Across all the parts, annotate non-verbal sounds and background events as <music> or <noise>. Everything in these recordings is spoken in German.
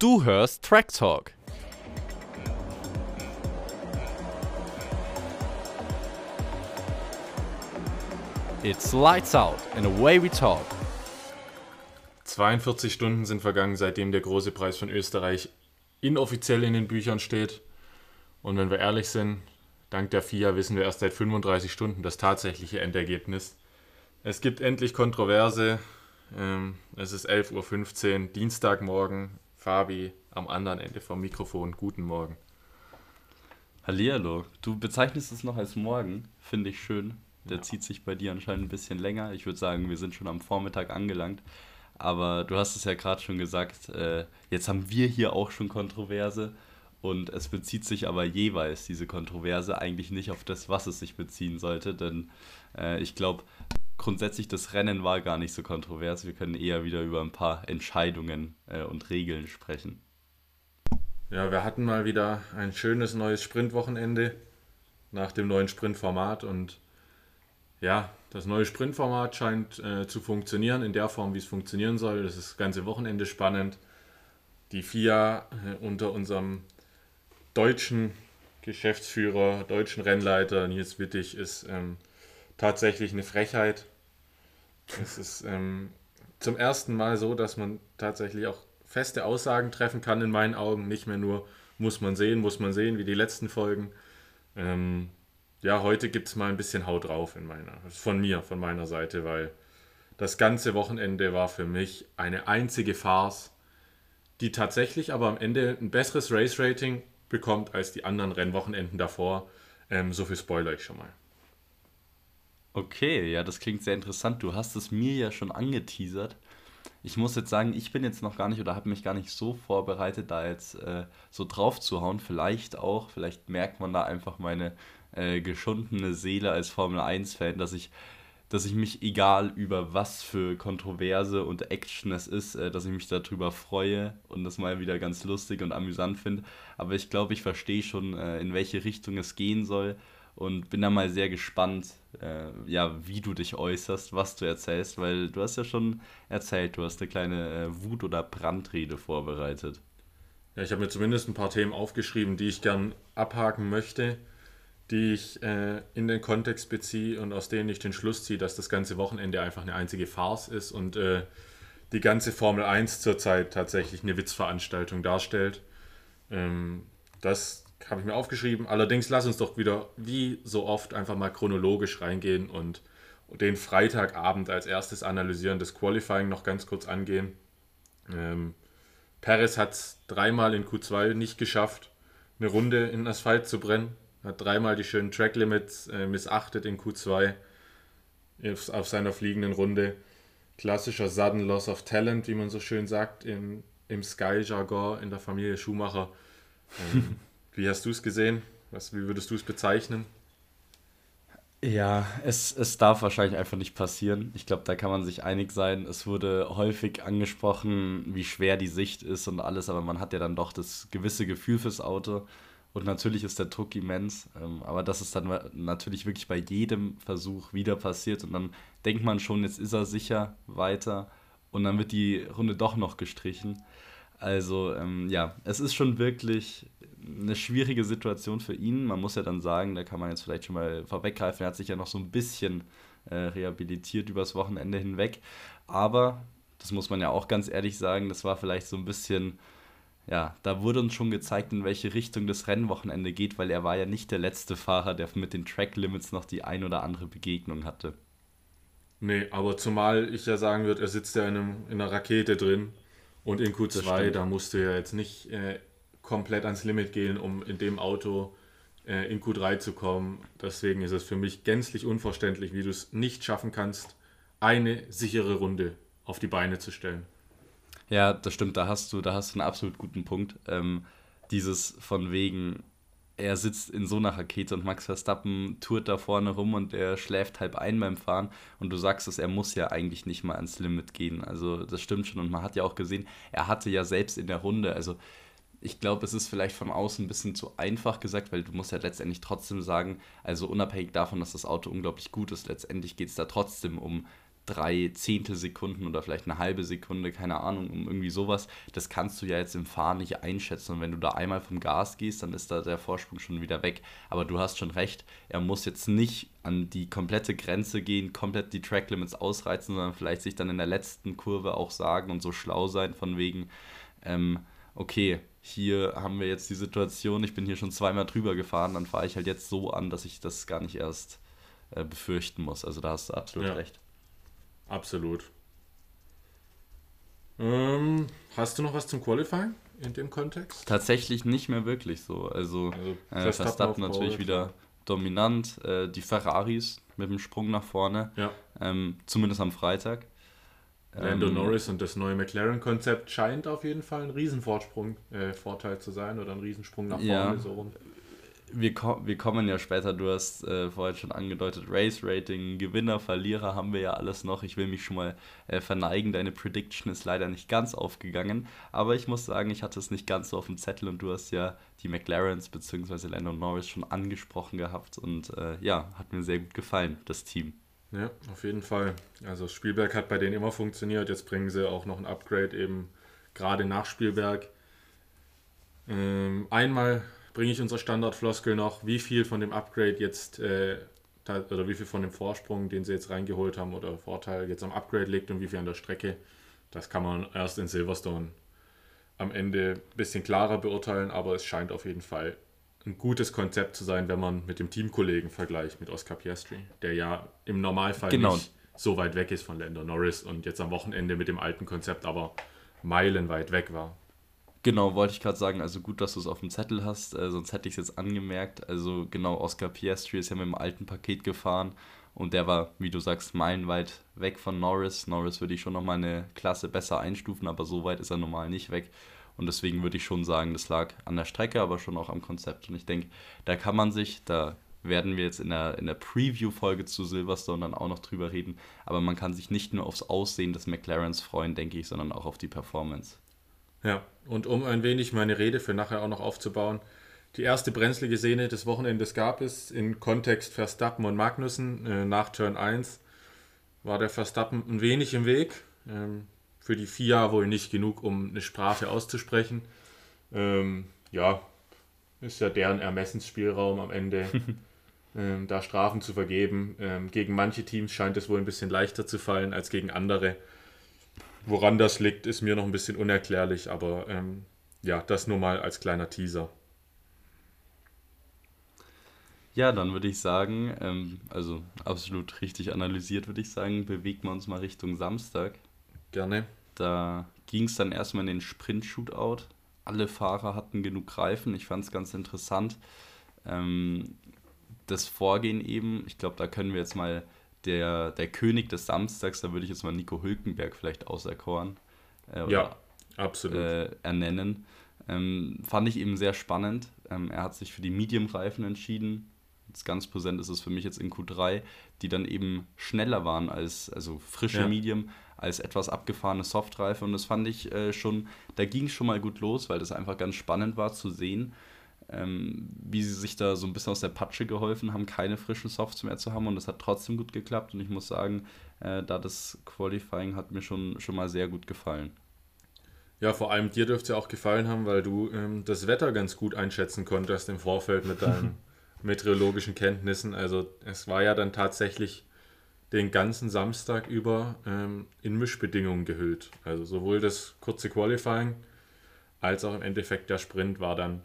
Du hörst Track Talk. It's lights out and away we talk. 42 Stunden sind vergangen, seitdem der große Preis von Österreich inoffiziell in den Büchern steht. Und wenn wir ehrlich sind, dank der FIA wissen wir erst seit 35 Stunden das tatsächliche Endergebnis. Es gibt endlich Kontroverse. Ähm, es ist 11.15 Uhr, Dienstagmorgen. Fabi am anderen Ende vom Mikrofon. Guten Morgen. Hallihallo. Du bezeichnest es noch als morgen. Finde ich schön. Der ja. zieht sich bei dir anscheinend ein bisschen länger. Ich würde sagen, wir sind schon am Vormittag angelangt. Aber du hast es ja gerade schon gesagt, äh, jetzt haben wir hier auch schon Kontroverse. Und es bezieht sich aber jeweils, diese Kontroverse, eigentlich nicht auf das, was es sich beziehen sollte. Denn äh, ich glaube, grundsätzlich das Rennen war gar nicht so kontrovers. Wir können eher wieder über ein paar Entscheidungen äh, und Regeln sprechen. Ja, wir hatten mal wieder ein schönes neues Sprintwochenende nach dem neuen Sprintformat und ja, das neue Sprintformat scheint äh, zu funktionieren in der Form, wie es funktionieren soll. Das ist das ganze Wochenende spannend. Die FIA äh, unter unserem deutschen Geschäftsführer, deutschen Rennleiter Nils Wittig ist ähm, tatsächlich eine Frechheit. Es ist ähm, zum ersten Mal so, dass man tatsächlich auch feste Aussagen treffen kann in meinen Augen. Nicht mehr nur muss man sehen, muss man sehen, wie die letzten Folgen. Ähm, ja, heute gibt es mal ein bisschen Haut drauf in meiner, von mir, von meiner Seite, weil das ganze Wochenende war für mich eine einzige Farce, die tatsächlich aber am Ende ein besseres Race-Rating bekommt als die anderen Rennwochenenden davor. Ähm, so viel spoiler ich schon mal. Okay, ja, das klingt sehr interessant. Du hast es mir ja schon angeteasert. Ich muss jetzt sagen, ich bin jetzt noch gar nicht oder habe mich gar nicht so vorbereitet, da jetzt äh, so drauf zu hauen. Vielleicht auch, vielleicht merkt man da einfach meine äh, geschundene Seele als Formel 1-Fan, dass ich, dass ich mich, egal über was für Kontroverse und Action es ist, äh, dass ich mich darüber freue und das mal wieder ganz lustig und amüsant finde. Aber ich glaube, ich verstehe schon, äh, in welche Richtung es gehen soll und bin da mal sehr gespannt, äh, ja, wie du dich äußerst, was du erzählst, weil du hast ja schon erzählt, du hast eine kleine äh, Wut- oder Brandrede vorbereitet. Ja, ich habe mir zumindest ein paar Themen aufgeschrieben, die ich gern abhaken möchte, die ich äh, in den Kontext beziehe und aus denen ich den Schluss ziehe, dass das ganze Wochenende einfach eine einzige Farce ist und äh, die ganze Formel 1 zurzeit tatsächlich eine Witzveranstaltung darstellt. Ähm, das habe ich mir aufgeschrieben. Allerdings lass uns doch wieder, wie so oft, einfach mal chronologisch reingehen und den Freitagabend als erstes analysieren, das Qualifying noch ganz kurz angehen. Ähm, Perez hat es dreimal in Q2 nicht geschafft, eine Runde in Asphalt zu brennen. Hat dreimal die schönen Track Limits äh, missachtet in Q2 auf, auf seiner fliegenden Runde. Klassischer Sudden Loss of Talent, wie man so schön sagt, im, im Sky-Jargon in der Familie Schumacher. Ähm, <laughs> Wie hast du es gesehen? Was, wie würdest du es bezeichnen? Ja, es, es darf wahrscheinlich einfach nicht passieren. Ich glaube, da kann man sich einig sein. Es wurde häufig angesprochen, wie schwer die Sicht ist und alles, aber man hat ja dann doch das gewisse Gefühl fürs Auto. Und natürlich ist der Druck immens, ähm, aber das ist dann natürlich wirklich bei jedem Versuch wieder passiert. Und dann denkt man schon, jetzt ist er sicher weiter und dann wird die Runde doch noch gestrichen. Also ähm, ja, es ist schon wirklich eine schwierige Situation für ihn. Man muss ja dann sagen, da kann man jetzt vielleicht schon mal vorweggreifen, er hat sich ja noch so ein bisschen äh, rehabilitiert übers Wochenende hinweg. Aber, das muss man ja auch ganz ehrlich sagen, das war vielleicht so ein bisschen, ja, da wurde uns schon gezeigt, in welche Richtung das Rennwochenende geht, weil er war ja nicht der letzte Fahrer, der mit den Track Limits noch die ein oder andere Begegnung hatte. Nee, aber zumal ich ja sagen würde, er sitzt ja in, einem, in einer Rakete drin und in Q2, da musste er jetzt nicht äh, komplett ans Limit gehen, um in dem Auto äh, in Q3 zu kommen. Deswegen ist es für mich gänzlich unverständlich, wie du es nicht schaffen kannst, eine sichere Runde auf die Beine zu stellen. Ja, das stimmt, da hast du, da hast du einen absolut guten Punkt. Ähm, dieses von wegen, er sitzt in so einer Rakete und Max Verstappen tourt da vorne rum und er schläft halb ein beim Fahren und du sagst es, er muss ja eigentlich nicht mal ans Limit gehen. Also das stimmt schon und man hat ja auch gesehen, er hatte ja selbst in der Runde, also ich glaube, es ist vielleicht von außen ein bisschen zu einfach gesagt, weil du musst ja letztendlich trotzdem sagen, also unabhängig davon, dass das Auto unglaublich gut ist, letztendlich geht es da trotzdem um drei Zehntelsekunden oder vielleicht eine halbe Sekunde, keine Ahnung, um irgendwie sowas. Das kannst du ja jetzt im Fahren nicht einschätzen. Und wenn du da einmal vom Gas gehst, dann ist da der Vorsprung schon wieder weg. Aber du hast schon recht, er muss jetzt nicht an die komplette Grenze gehen, komplett die Track Limits ausreizen, sondern vielleicht sich dann in der letzten Kurve auch sagen und so schlau sein, von wegen, ähm, okay, hier haben wir jetzt die Situation, ich bin hier schon zweimal drüber gefahren, dann fahre ich halt jetzt so an, dass ich das gar nicht erst äh, befürchten muss. Also da hast du absolut ja. recht. Absolut. Ähm, hast du noch was zum Qualifying in dem Kontext? Tatsächlich nicht mehr wirklich so. Also, also äh, Verstappen natürlich wieder dominant. Äh, die Ferraris mit dem Sprung nach vorne. Ja. Ähm, zumindest am Freitag. Lando ähm, Norris und das neue McLaren-Konzept scheint auf jeden Fall ein Riesenvorsprung, äh, Vorteil zu sein oder ein Riesensprung nach vorne ja. so rum wir, wir kommen ja später, du hast äh, vorhin schon angedeutet, Race Rating, Gewinner, Verlierer haben wir ja alles noch. Ich will mich schon mal äh, verneigen, deine Prediction ist leider nicht ganz aufgegangen, aber ich muss sagen, ich hatte es nicht ganz so auf dem Zettel und du hast ja die McLarens bzw. Lando Norris schon angesprochen gehabt und äh, ja, hat mir sehr gut gefallen, das Team. Ja, auf jeden Fall. Also Spielberg hat bei denen immer funktioniert, jetzt bringen sie auch noch ein Upgrade eben gerade nach Spielberg. Ähm, einmal bringe ich unser Standardfloskel noch, wie viel von dem Upgrade jetzt äh, oder wie viel von dem Vorsprung, den sie jetzt reingeholt haben oder Vorteil jetzt am Upgrade liegt und wie viel an der Strecke. Das kann man erst in Silverstone am Ende ein bisschen klarer beurteilen, aber es scheint auf jeden Fall ein gutes Konzept zu sein, wenn man mit dem Teamkollegen vergleicht, mit Oscar Piastri, der ja im Normalfall genau. nicht so weit weg ist von Lando Norris und jetzt am Wochenende mit dem alten Konzept aber meilenweit weg war. Genau, wollte ich gerade sagen. Also gut, dass du es auf dem Zettel hast, äh, sonst hätte ich es jetzt angemerkt. Also genau, Oscar Piastri ist ja mit dem alten Paket gefahren und der war, wie du sagst, meilenweit weg von Norris. Norris würde ich schon nochmal eine Klasse besser einstufen, aber so weit ist er normal nicht weg. Und deswegen würde ich schon sagen, das lag an der Strecke, aber schon auch am Konzept. Und ich denke, da kann man sich, da werden wir jetzt in der, in der Preview-Folge zu Silverstone dann auch noch drüber reden, aber man kann sich nicht nur aufs Aussehen des McLarens freuen, denke ich, sondern auch auf die Performance. Ja, und um ein wenig meine Rede für nachher auch noch aufzubauen, die erste brenzlige Szene des Wochenendes gab es in Kontext Verstappen und Magnussen. Äh, nach Turn 1 war der Verstappen ein wenig im Weg. Ähm, für die FIA wohl nicht genug, um eine Sprache auszusprechen. Ähm, ja, ist ja deren Ermessensspielraum am Ende, <laughs> ähm, da Strafen zu vergeben. Ähm, gegen manche Teams scheint es wohl ein bisschen leichter zu fallen als gegen andere. Woran das liegt, ist mir noch ein bisschen unerklärlich, aber ähm, ja, das nur mal als kleiner Teaser. Ja, dann würde ich sagen, ähm, also absolut richtig analysiert, würde ich sagen, bewegen wir uns mal Richtung Samstag. Gerne. Da ging es dann erstmal in den Sprint-Shootout. Alle Fahrer hatten genug Reifen. Ich fand es ganz interessant. Ähm, das Vorgehen eben, ich glaube, da können wir jetzt mal der, der König des Samstags, da würde ich jetzt mal Nico Hülkenberg vielleicht auserkoren. Äh, ja, absolut. Äh, ernennen. Ähm, fand ich eben sehr spannend. Ähm, er hat sich für die Medium-Reifen entschieden. Jetzt ganz präsent ist es für mich jetzt in Q3, die dann eben schneller waren als, also frische ja. Medium, als etwas abgefahrene Softreife. Und das fand ich äh, schon, da ging es schon mal gut los, weil das einfach ganz spannend war zu sehen ähm, wie sie sich da so ein bisschen aus der Patsche geholfen haben, keine frischen Softs mehr zu haben und das hat trotzdem gut geklappt und ich muss sagen, äh, da das Qualifying hat mir schon, schon mal sehr gut gefallen. Ja, vor allem dir dürfte es ja auch gefallen haben, weil du ähm, das Wetter ganz gut einschätzen konntest im Vorfeld mit deinen <laughs> meteorologischen Kenntnissen. Also es war ja dann tatsächlich den ganzen Samstag über ähm, in Mischbedingungen gehüllt. Also sowohl das kurze Qualifying als auch im Endeffekt der Sprint war dann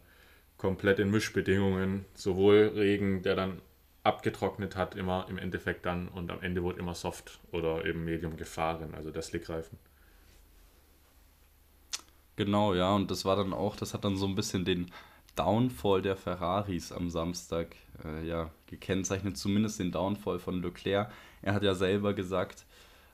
komplett in Mischbedingungen, sowohl Regen, der dann abgetrocknet hat, immer im Endeffekt dann und am Ende wurde immer Soft oder eben Medium gefahren, also der Slickreifen. Genau, ja, und das war dann auch, das hat dann so ein bisschen den Downfall der Ferraris am Samstag äh, ja, gekennzeichnet, zumindest den Downfall von Leclerc. Er hat ja selber gesagt,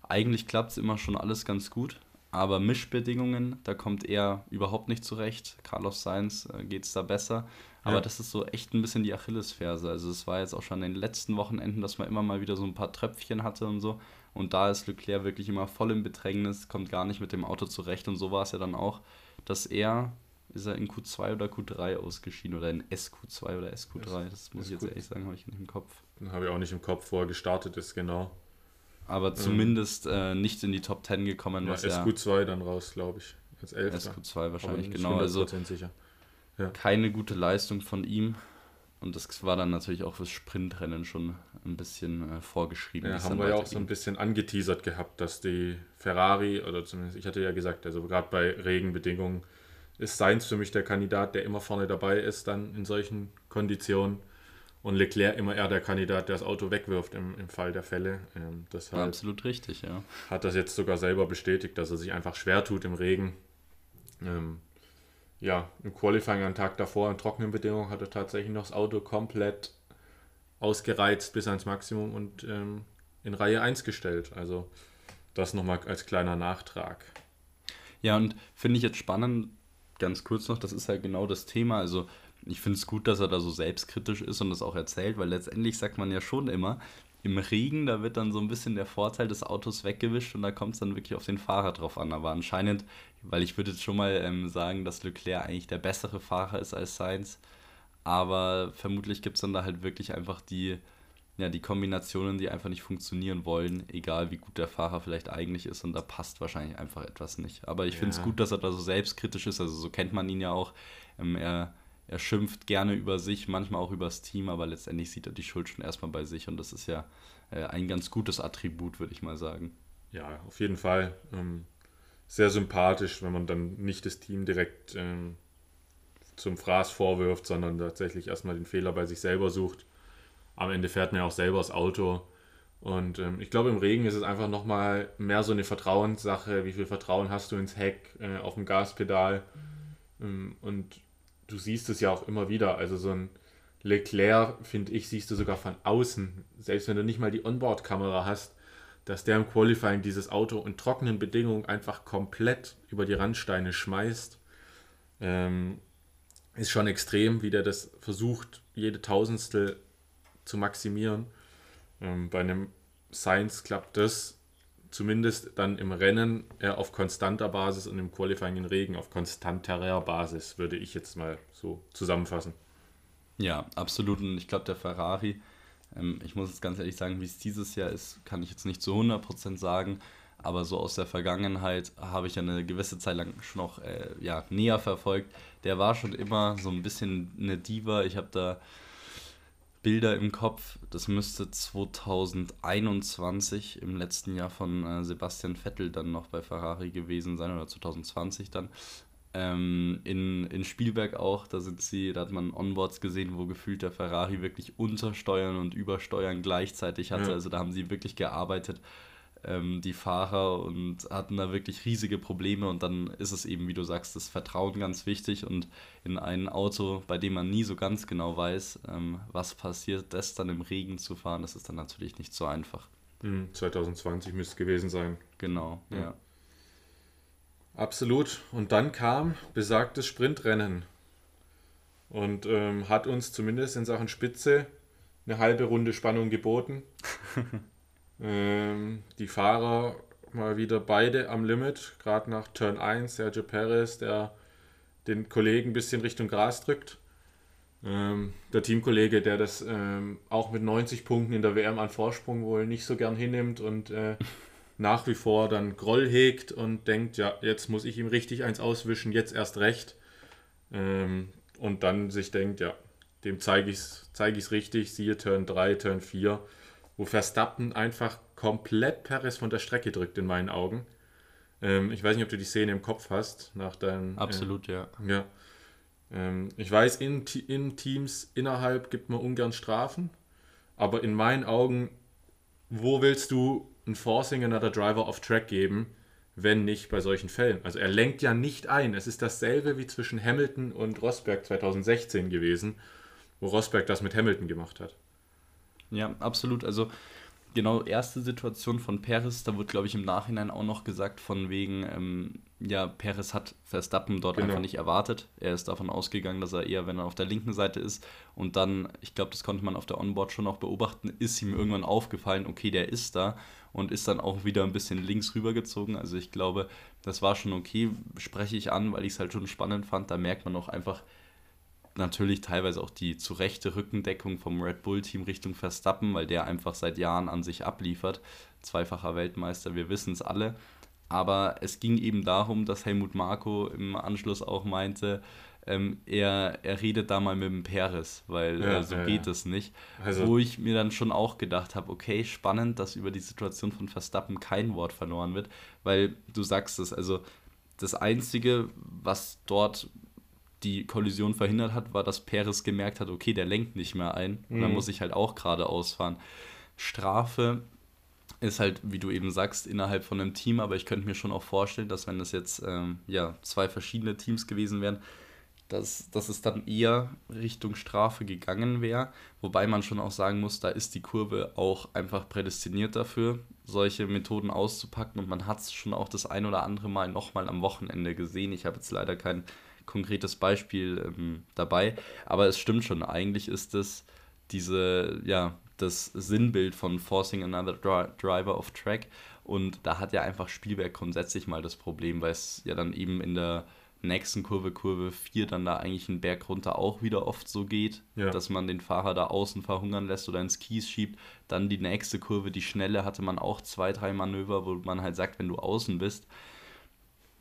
eigentlich klappt es immer schon alles ganz gut, aber Mischbedingungen, da kommt er überhaupt nicht zurecht. Carlos Sainz äh, geht es da besser. Aber ja. das ist so echt ein bisschen die Achillesferse. Also es war jetzt auch schon in den letzten Wochenenden, dass man immer mal wieder so ein paar Tröpfchen hatte und so. Und da ist Leclerc wirklich immer voll im Bedrängnis, kommt gar nicht mit dem Auto zurecht. Und so war es ja dann auch, dass er, ist er in Q2 oder Q3 ausgeschieden oder in SQ2 oder SQ3, das muss SQ ich jetzt ehrlich sagen, habe ich nicht im Kopf. Habe ich auch nicht im Kopf, wo er gestartet ist, genau. Aber ähm, zumindest äh, nicht in die Top 10 gekommen. Ja, was SQ2 dann raus, glaube ich. Als Elfter. SQ2 wahrscheinlich, genau. Also sicher. Ja. keine gute Leistung von ihm. Und das war dann natürlich auch fürs Sprintrennen schon ein bisschen äh, vorgeschrieben. Ja, haben wir ja auch so ein bisschen angeteasert gehabt, dass die Ferrari, oder zumindest ich hatte ja gesagt, also gerade bei Regenbedingungen ist Sainz für mich der Kandidat, der immer vorne dabei ist, dann in solchen Konditionen. Und Leclerc immer eher der Kandidat, der das Auto wegwirft im, im Fall der Fälle. Ähm, deshalb Absolut richtig, ja. Hat das jetzt sogar selber bestätigt, dass er sich einfach schwer tut im Regen. Ähm, ja, im Qualifying am Tag davor in trockenen Bedingungen hat er tatsächlich noch das Auto komplett ausgereizt bis ans Maximum und ähm, in Reihe 1 gestellt. Also das nochmal als kleiner Nachtrag. Ja, und finde ich jetzt spannend, ganz kurz noch, das ist ja genau das Thema. Also ich finde es gut, dass er da so selbstkritisch ist und das auch erzählt, weil letztendlich sagt man ja schon immer, im Regen, da wird dann so ein bisschen der Vorteil des Autos weggewischt und da kommt es dann wirklich auf den Fahrer drauf an. Aber anscheinend, weil ich würde jetzt schon mal ähm, sagen, dass Leclerc eigentlich der bessere Fahrer ist als Sainz, aber vermutlich gibt es dann da halt wirklich einfach die, ja, die Kombinationen, die einfach nicht funktionieren wollen, egal wie gut der Fahrer vielleicht eigentlich ist und da passt wahrscheinlich einfach etwas nicht. Aber ich ja. finde es gut, dass er da so selbstkritisch ist, also so kennt man ihn ja auch. Ähm, er er schimpft gerne über sich, manchmal auch über das Team, aber letztendlich sieht er die Schuld schon erstmal bei sich und das ist ja äh, ein ganz gutes Attribut, würde ich mal sagen. Ja, auf jeden Fall. Ähm, sehr sympathisch, wenn man dann nicht das Team direkt ähm, zum Fraß vorwirft, sondern tatsächlich erstmal den Fehler bei sich selber sucht. Am Ende fährt man ja auch selber das Auto. Und ähm, ich glaube, im Regen ist es einfach nochmal mehr so eine Vertrauenssache. Wie viel Vertrauen hast du ins Heck, äh, auf dem Gaspedal? Ähm, und du siehst es ja auch immer wieder. Also so ein Leclerc, finde ich, siehst du sogar von außen, selbst wenn du nicht mal die Onboard-Kamera hast, dass der im Qualifying dieses Auto in trockenen Bedingungen einfach komplett über die Randsteine schmeißt. Ähm, ist schon extrem, wie der das versucht, jede Tausendstel zu maximieren. Ähm, bei einem Science klappt das zumindest dann im Rennen eher auf konstanter Basis und im Qualifying in Regen auf konstanterer Basis, würde ich jetzt mal so zusammenfassen. Ja, absolut. Und ich glaube, der Ferrari, ähm, ich muss jetzt ganz ehrlich sagen, wie es dieses Jahr ist, kann ich jetzt nicht zu 100% sagen. Aber so aus der Vergangenheit habe ich ja eine gewisse Zeit lang schon noch äh, ja, näher verfolgt. Der war schon immer so ein bisschen eine Diva. Ich habe da Bilder im Kopf. Das müsste 2021 im letzten Jahr von äh, Sebastian Vettel dann noch bei Ferrari gewesen sein oder 2020 dann. Ähm, in, in Spielberg auch, da sind sie, da hat man Onboards gesehen, wo gefühlt der Ferrari wirklich Untersteuern und Übersteuern gleichzeitig hatte. Ja. Also da haben sie wirklich gearbeitet ähm, die Fahrer und hatten da wirklich riesige Probleme und dann ist es eben, wie du sagst, das Vertrauen ganz wichtig und in ein Auto, bei dem man nie so ganz genau weiß, ähm, was passiert, das dann im Regen zu fahren, das ist dann natürlich nicht so einfach. 2020 hm, müsste es gewesen sein. Genau, ja. ja. Absolut. Und dann kam besagtes Sprintrennen und ähm, hat uns zumindest in Sachen Spitze eine halbe Runde Spannung geboten. <laughs> Ähm, die Fahrer mal wieder beide am Limit, gerade nach Turn 1, Sergio Perez, der den Kollegen ein bisschen Richtung Gras drückt. Ähm, der Teamkollege, der das ähm, auch mit 90 Punkten in der WM an Vorsprung wohl nicht so gern hinnimmt und äh, <laughs> nach wie vor dann Groll hegt und denkt, ja, jetzt muss ich ihm richtig eins auswischen, jetzt erst recht. Ähm, und dann sich denkt, ja, dem zeige ich es zeig richtig, siehe Turn 3, Turn 4 wo Verstappen einfach komplett Perez von der Strecke drückt, in meinen Augen. Ähm, ich weiß nicht, ob du die Szene im Kopf hast, nach deinem. Absolut, äh, ja. Ja. Ähm, ich weiß, in, in Teams innerhalb gibt man ungern Strafen, aber in meinen Augen, wo willst du ein Forcing another Driver off Track geben, wenn nicht bei solchen Fällen? Also er lenkt ja nicht ein. Es ist dasselbe wie zwischen Hamilton und Rosberg 2016 gewesen, wo Rosberg das mit Hamilton gemacht hat. Ja, absolut. Also genau, erste Situation von Perez, da wird, glaube ich, im Nachhinein auch noch gesagt, von wegen, ähm, ja, Perez hat Verstappen dort genau. einfach nicht erwartet. Er ist davon ausgegangen, dass er eher, wenn er auf der linken Seite ist und dann, ich glaube, das konnte man auf der Onboard schon auch beobachten, ist ihm irgendwann aufgefallen, okay, der ist da und ist dann auch wieder ein bisschen links rübergezogen. Also ich glaube, das war schon okay, spreche ich an, weil ich es halt schon spannend fand. Da merkt man auch einfach, natürlich teilweise auch die zu rechte Rückendeckung vom Red Bull-Team Richtung Verstappen, weil der einfach seit Jahren an sich abliefert. Zweifacher Weltmeister, wir wissen es alle. Aber es ging eben darum, dass Helmut Marko im Anschluss auch meinte, ähm, er, er redet da mal mit dem Peres, weil ja, äh, so ja, geht es nicht. Also, Wo ich mir dann schon auch gedacht habe, okay, spannend, dass über die Situation von Verstappen kein Wort verloren wird, weil du sagst es, also das Einzige, was dort die Kollision verhindert hat, war, dass Perez gemerkt hat, okay, der lenkt nicht mehr ein. Mhm. Und dann muss ich halt auch geradeaus fahren. Strafe ist halt, wie du eben sagst, innerhalb von einem Team, aber ich könnte mir schon auch vorstellen, dass wenn das jetzt ähm, ja, zwei verschiedene Teams gewesen wären, dass, dass es dann eher Richtung Strafe gegangen wäre. Wobei man schon auch sagen muss, da ist die Kurve auch einfach prädestiniert dafür, solche Methoden auszupacken. Und man hat es schon auch das ein oder andere Mal nochmal am Wochenende gesehen. Ich habe jetzt leider kein konkretes Beispiel ähm, dabei, aber es stimmt schon. Eigentlich ist es diese, ja, das Sinnbild von Forcing Another Dri Driver off Track. Und da hat ja einfach Spielwerk grundsätzlich mal das Problem, weil es ja dann eben in der nächsten Kurve, Kurve 4, dann da eigentlich einen Berg runter auch wieder oft so geht, ja. dass man den Fahrer da außen verhungern lässt oder ins Kies schiebt. Dann die nächste Kurve, die schnelle, hatte man auch zwei, drei Manöver, wo man halt sagt, wenn du außen bist,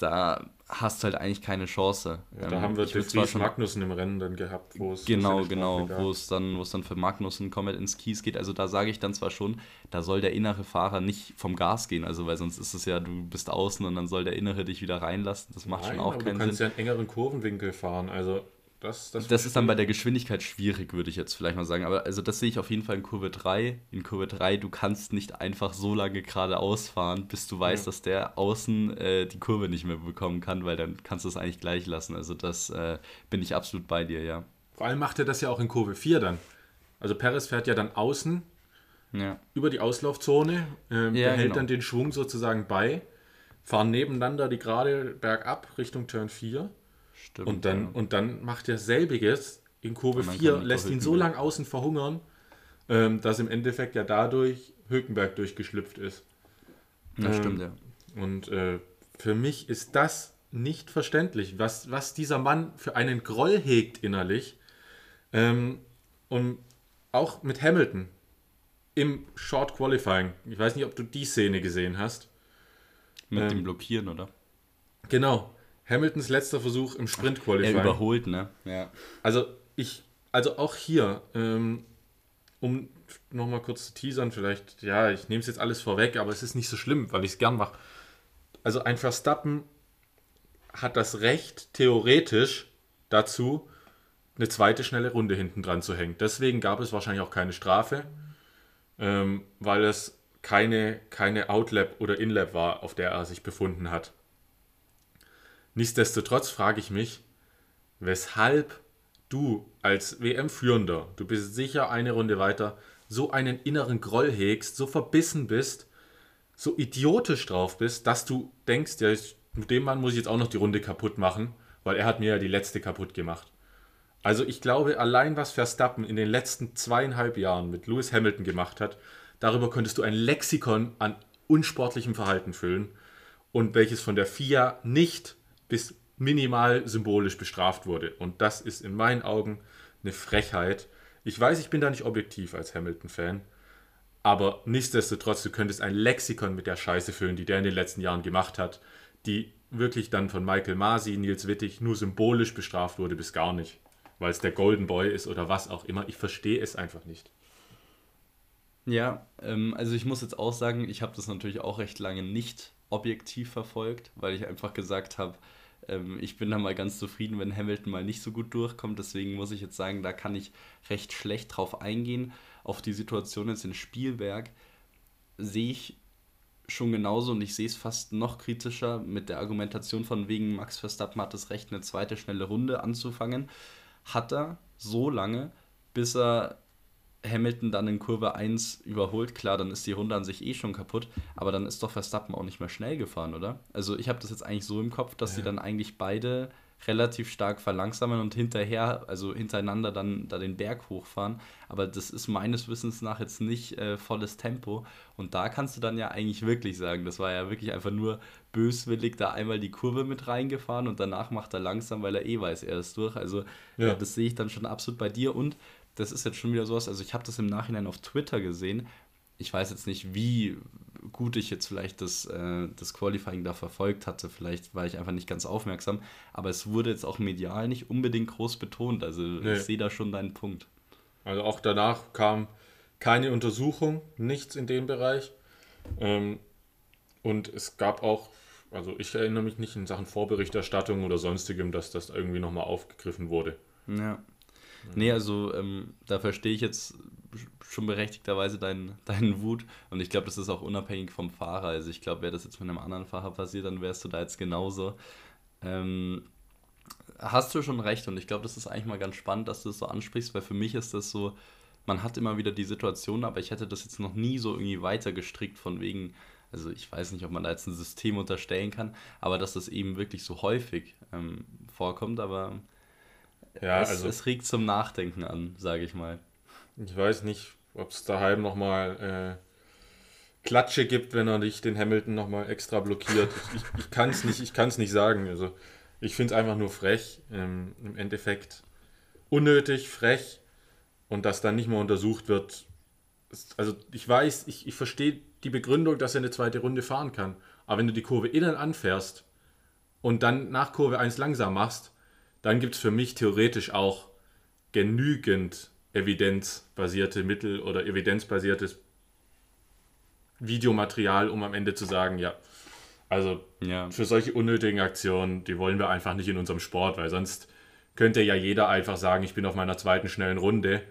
da hast du halt eigentlich keine Chance. Ja, da ähm, haben wir De Vries Magnussen im Rennen dann gehabt, wo es genau, genau, wo es dann, wo es dann für Magnussen komplett ins Kies geht. Also da sage ich dann zwar schon, da soll der innere Fahrer nicht vom Gas gehen, also weil sonst ist es ja, du bist außen und dann soll der innere dich wieder reinlassen. Das macht Nein, schon auch keinen Sinn. Du kannst ja einen engeren Kurvenwinkel fahren, also das, das, das ist dann bei der Geschwindigkeit schwierig, würde ich jetzt vielleicht mal sagen. Aber also das sehe ich auf jeden Fall in Kurve 3. In Kurve 3, du kannst nicht einfach so lange geradeaus fahren, bis du weißt, ja. dass der außen äh, die Kurve nicht mehr bekommen kann, weil dann kannst du es eigentlich gleich lassen. Also das äh, bin ich absolut bei dir, ja. Vor allem macht er das ja auch in Kurve 4 dann. Also Perez fährt ja dann außen ja. über die Auslaufzone, ähm, ja, behält genau. dann den Schwung sozusagen bei, fahren nebeneinander die gerade bergab Richtung Turn 4 Stimmt, und, dann, ja. und dann macht er selbiges in Kurve 4, lässt ihn so lang außen verhungern, ähm, dass im Endeffekt ja dadurch Hülkenberg durchgeschlüpft ist. Ja, ähm, stimmt, ja. Und äh, für mich ist das nicht verständlich, was, was dieser Mann für einen Groll hegt innerlich. Ähm, und auch mit Hamilton im Short Qualifying. Ich weiß nicht, ob du die Szene gesehen hast. Mit dem ähm, Blockieren, oder? Genau. Hamiltons letzter Versuch im Sprint Qualifying. Er überholt, ne? Ja. Also ich, also auch hier, ähm, um nochmal kurz zu teasern, vielleicht, ja, ich nehme es jetzt alles vorweg, aber es ist nicht so schlimm, weil ich es gern mache. Also ein Verstappen hat das Recht, theoretisch dazu, eine zweite schnelle Runde hinten dran zu hängen. Deswegen gab es wahrscheinlich auch keine Strafe, ähm, weil es keine, keine Outlap oder Inlap war, auf der er sich befunden hat. Nichtsdestotrotz frage ich mich, weshalb du als WM-Führender, du bist sicher eine Runde weiter, so einen inneren Groll hegst, so verbissen bist, so idiotisch drauf bist, dass du denkst, ja, mit dem Mann muss ich jetzt auch noch die Runde kaputt machen, weil er hat mir ja die letzte kaputt gemacht. Also ich glaube, allein was Verstappen in den letzten zweieinhalb Jahren mit Lewis Hamilton gemacht hat, darüber könntest du ein Lexikon an unsportlichem Verhalten füllen und welches von der FIA nicht bis minimal symbolisch bestraft wurde. Und das ist in meinen Augen eine Frechheit. Ich weiß, ich bin da nicht objektiv als Hamilton-Fan, aber nichtsdestotrotz, du könntest ein Lexikon mit der Scheiße füllen, die der in den letzten Jahren gemacht hat, die wirklich dann von Michael Masi, Nils Wittig nur symbolisch bestraft wurde, bis gar nicht. Weil es der Golden Boy ist oder was auch immer. Ich verstehe es einfach nicht. Ja, ähm, also ich muss jetzt auch sagen, ich habe das natürlich auch recht lange nicht objektiv verfolgt, weil ich einfach gesagt habe, ähm, ich bin da mal ganz zufrieden, wenn Hamilton mal nicht so gut durchkommt. Deswegen muss ich jetzt sagen, da kann ich recht schlecht drauf eingehen. Auf die Situation jetzt in Spielberg sehe ich schon genauso und ich sehe es fast noch kritischer mit der Argumentation von wegen Max Verstappen hat das Recht, eine zweite schnelle Runde anzufangen. Hat er so lange, bis er Hamilton dann in Kurve 1 überholt, klar, dann ist die Runde an sich eh schon kaputt, aber dann ist doch Verstappen auch nicht mehr schnell gefahren, oder? Also ich habe das jetzt eigentlich so im Kopf, dass ja. sie dann eigentlich beide relativ stark verlangsamen und hinterher, also hintereinander dann da den Berg hochfahren. Aber das ist meines Wissens nach jetzt nicht äh, volles Tempo. Und da kannst du dann ja eigentlich wirklich sagen, das war ja wirklich einfach nur böswillig da einmal die Kurve mit reingefahren und danach macht er langsam, weil er eh weiß, er ist durch. Also ja. Ja, das sehe ich dann schon absolut bei dir und das ist jetzt schon wieder sowas, also ich habe das im Nachhinein auf Twitter gesehen. Ich weiß jetzt nicht, wie gut ich jetzt vielleicht das, äh, das Qualifying da verfolgt hatte. Vielleicht war ich einfach nicht ganz aufmerksam. Aber es wurde jetzt auch medial nicht unbedingt groß betont. Also nee. ich sehe da schon deinen Punkt. Also auch danach kam keine Untersuchung, nichts in dem Bereich. Ähm, und es gab auch, also ich erinnere mich nicht in Sachen Vorberichterstattung oder sonstigem, dass das irgendwie nochmal aufgegriffen wurde. Ja. Nee, also ähm, da verstehe ich jetzt schon berechtigterweise deinen, <laughs> deinen Wut und ich glaube, das ist auch unabhängig vom Fahrer. Also ich glaube, wäre das jetzt mit einem anderen Fahrer passiert, dann wärst du da jetzt genauso. Ähm, hast du schon recht und ich glaube, das ist eigentlich mal ganz spannend, dass du das so ansprichst, weil für mich ist das so, man hat immer wieder die Situation, aber ich hätte das jetzt noch nie so irgendwie weiter gestrickt von wegen, also ich weiß nicht, ob man da jetzt ein System unterstellen kann, aber dass das eben wirklich so häufig ähm, vorkommt, aber ja, es, also, es regt zum Nachdenken an, sage ich mal. Ich weiß nicht, ob es daheim nochmal äh, Klatsche gibt, wenn er dich den Hamilton nochmal extra blockiert. ich ich kann es nicht, nicht sagen. Also ich finde es einfach nur frech. Ähm, Im Endeffekt unnötig, frech und dass dann nicht mehr untersucht wird. Also ich weiß, ich, ich verstehe die Begründung, dass er eine zweite Runde fahren kann. Aber wenn du die Kurve innen anfährst und dann nach Kurve 1 langsam machst, dann gibt es für mich theoretisch auch genügend evidenzbasierte Mittel oder evidenzbasiertes Videomaterial, um am Ende zu sagen, ja, also ja. für solche unnötigen Aktionen, die wollen wir einfach nicht in unserem Sport, weil sonst könnte ja jeder einfach sagen, ich bin auf meiner zweiten schnellen Runde.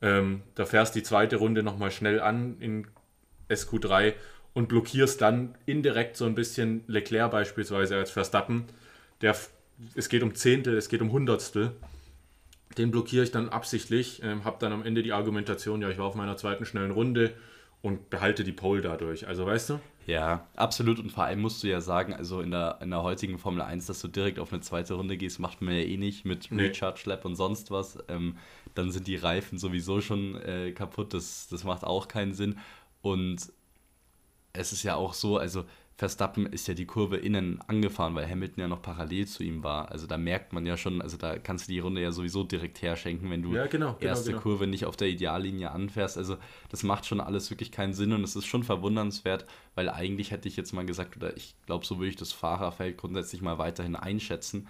Ähm, da fährst die zweite Runde nochmal schnell an in SQ3 und blockierst dann indirekt so ein bisschen Leclerc beispielsweise als Verstappen. Der, es geht um Zehntel, es geht um Hundertstel. Den blockiere ich dann absichtlich, ähm, habe dann am Ende die Argumentation, ja, ich war auf meiner zweiten schnellen Runde und behalte die Pole dadurch. Also weißt du? Ja, absolut. Und vor allem musst du ja sagen, also in der, in der heutigen Formel 1, dass du direkt auf eine zweite Runde gehst, macht man ja eh nicht mit nee. Recharge Lab und sonst was. Ähm, dann sind die Reifen sowieso schon äh, kaputt. Das, das macht auch keinen Sinn. Und es ist ja auch so, also Verstappen ist ja die Kurve innen angefahren, weil Hamilton ja noch parallel zu ihm war. Also da merkt man ja schon, also da kannst du die Runde ja sowieso direkt herschenken, wenn du ja, genau, genau, erste genau. Kurve nicht auf der Ideallinie anfährst. Also das macht schon alles wirklich keinen Sinn und es ist schon verwundernswert, weil eigentlich hätte ich jetzt mal gesagt, oder ich glaube, so würde ich das Fahrerfeld grundsätzlich mal weiterhin einschätzen.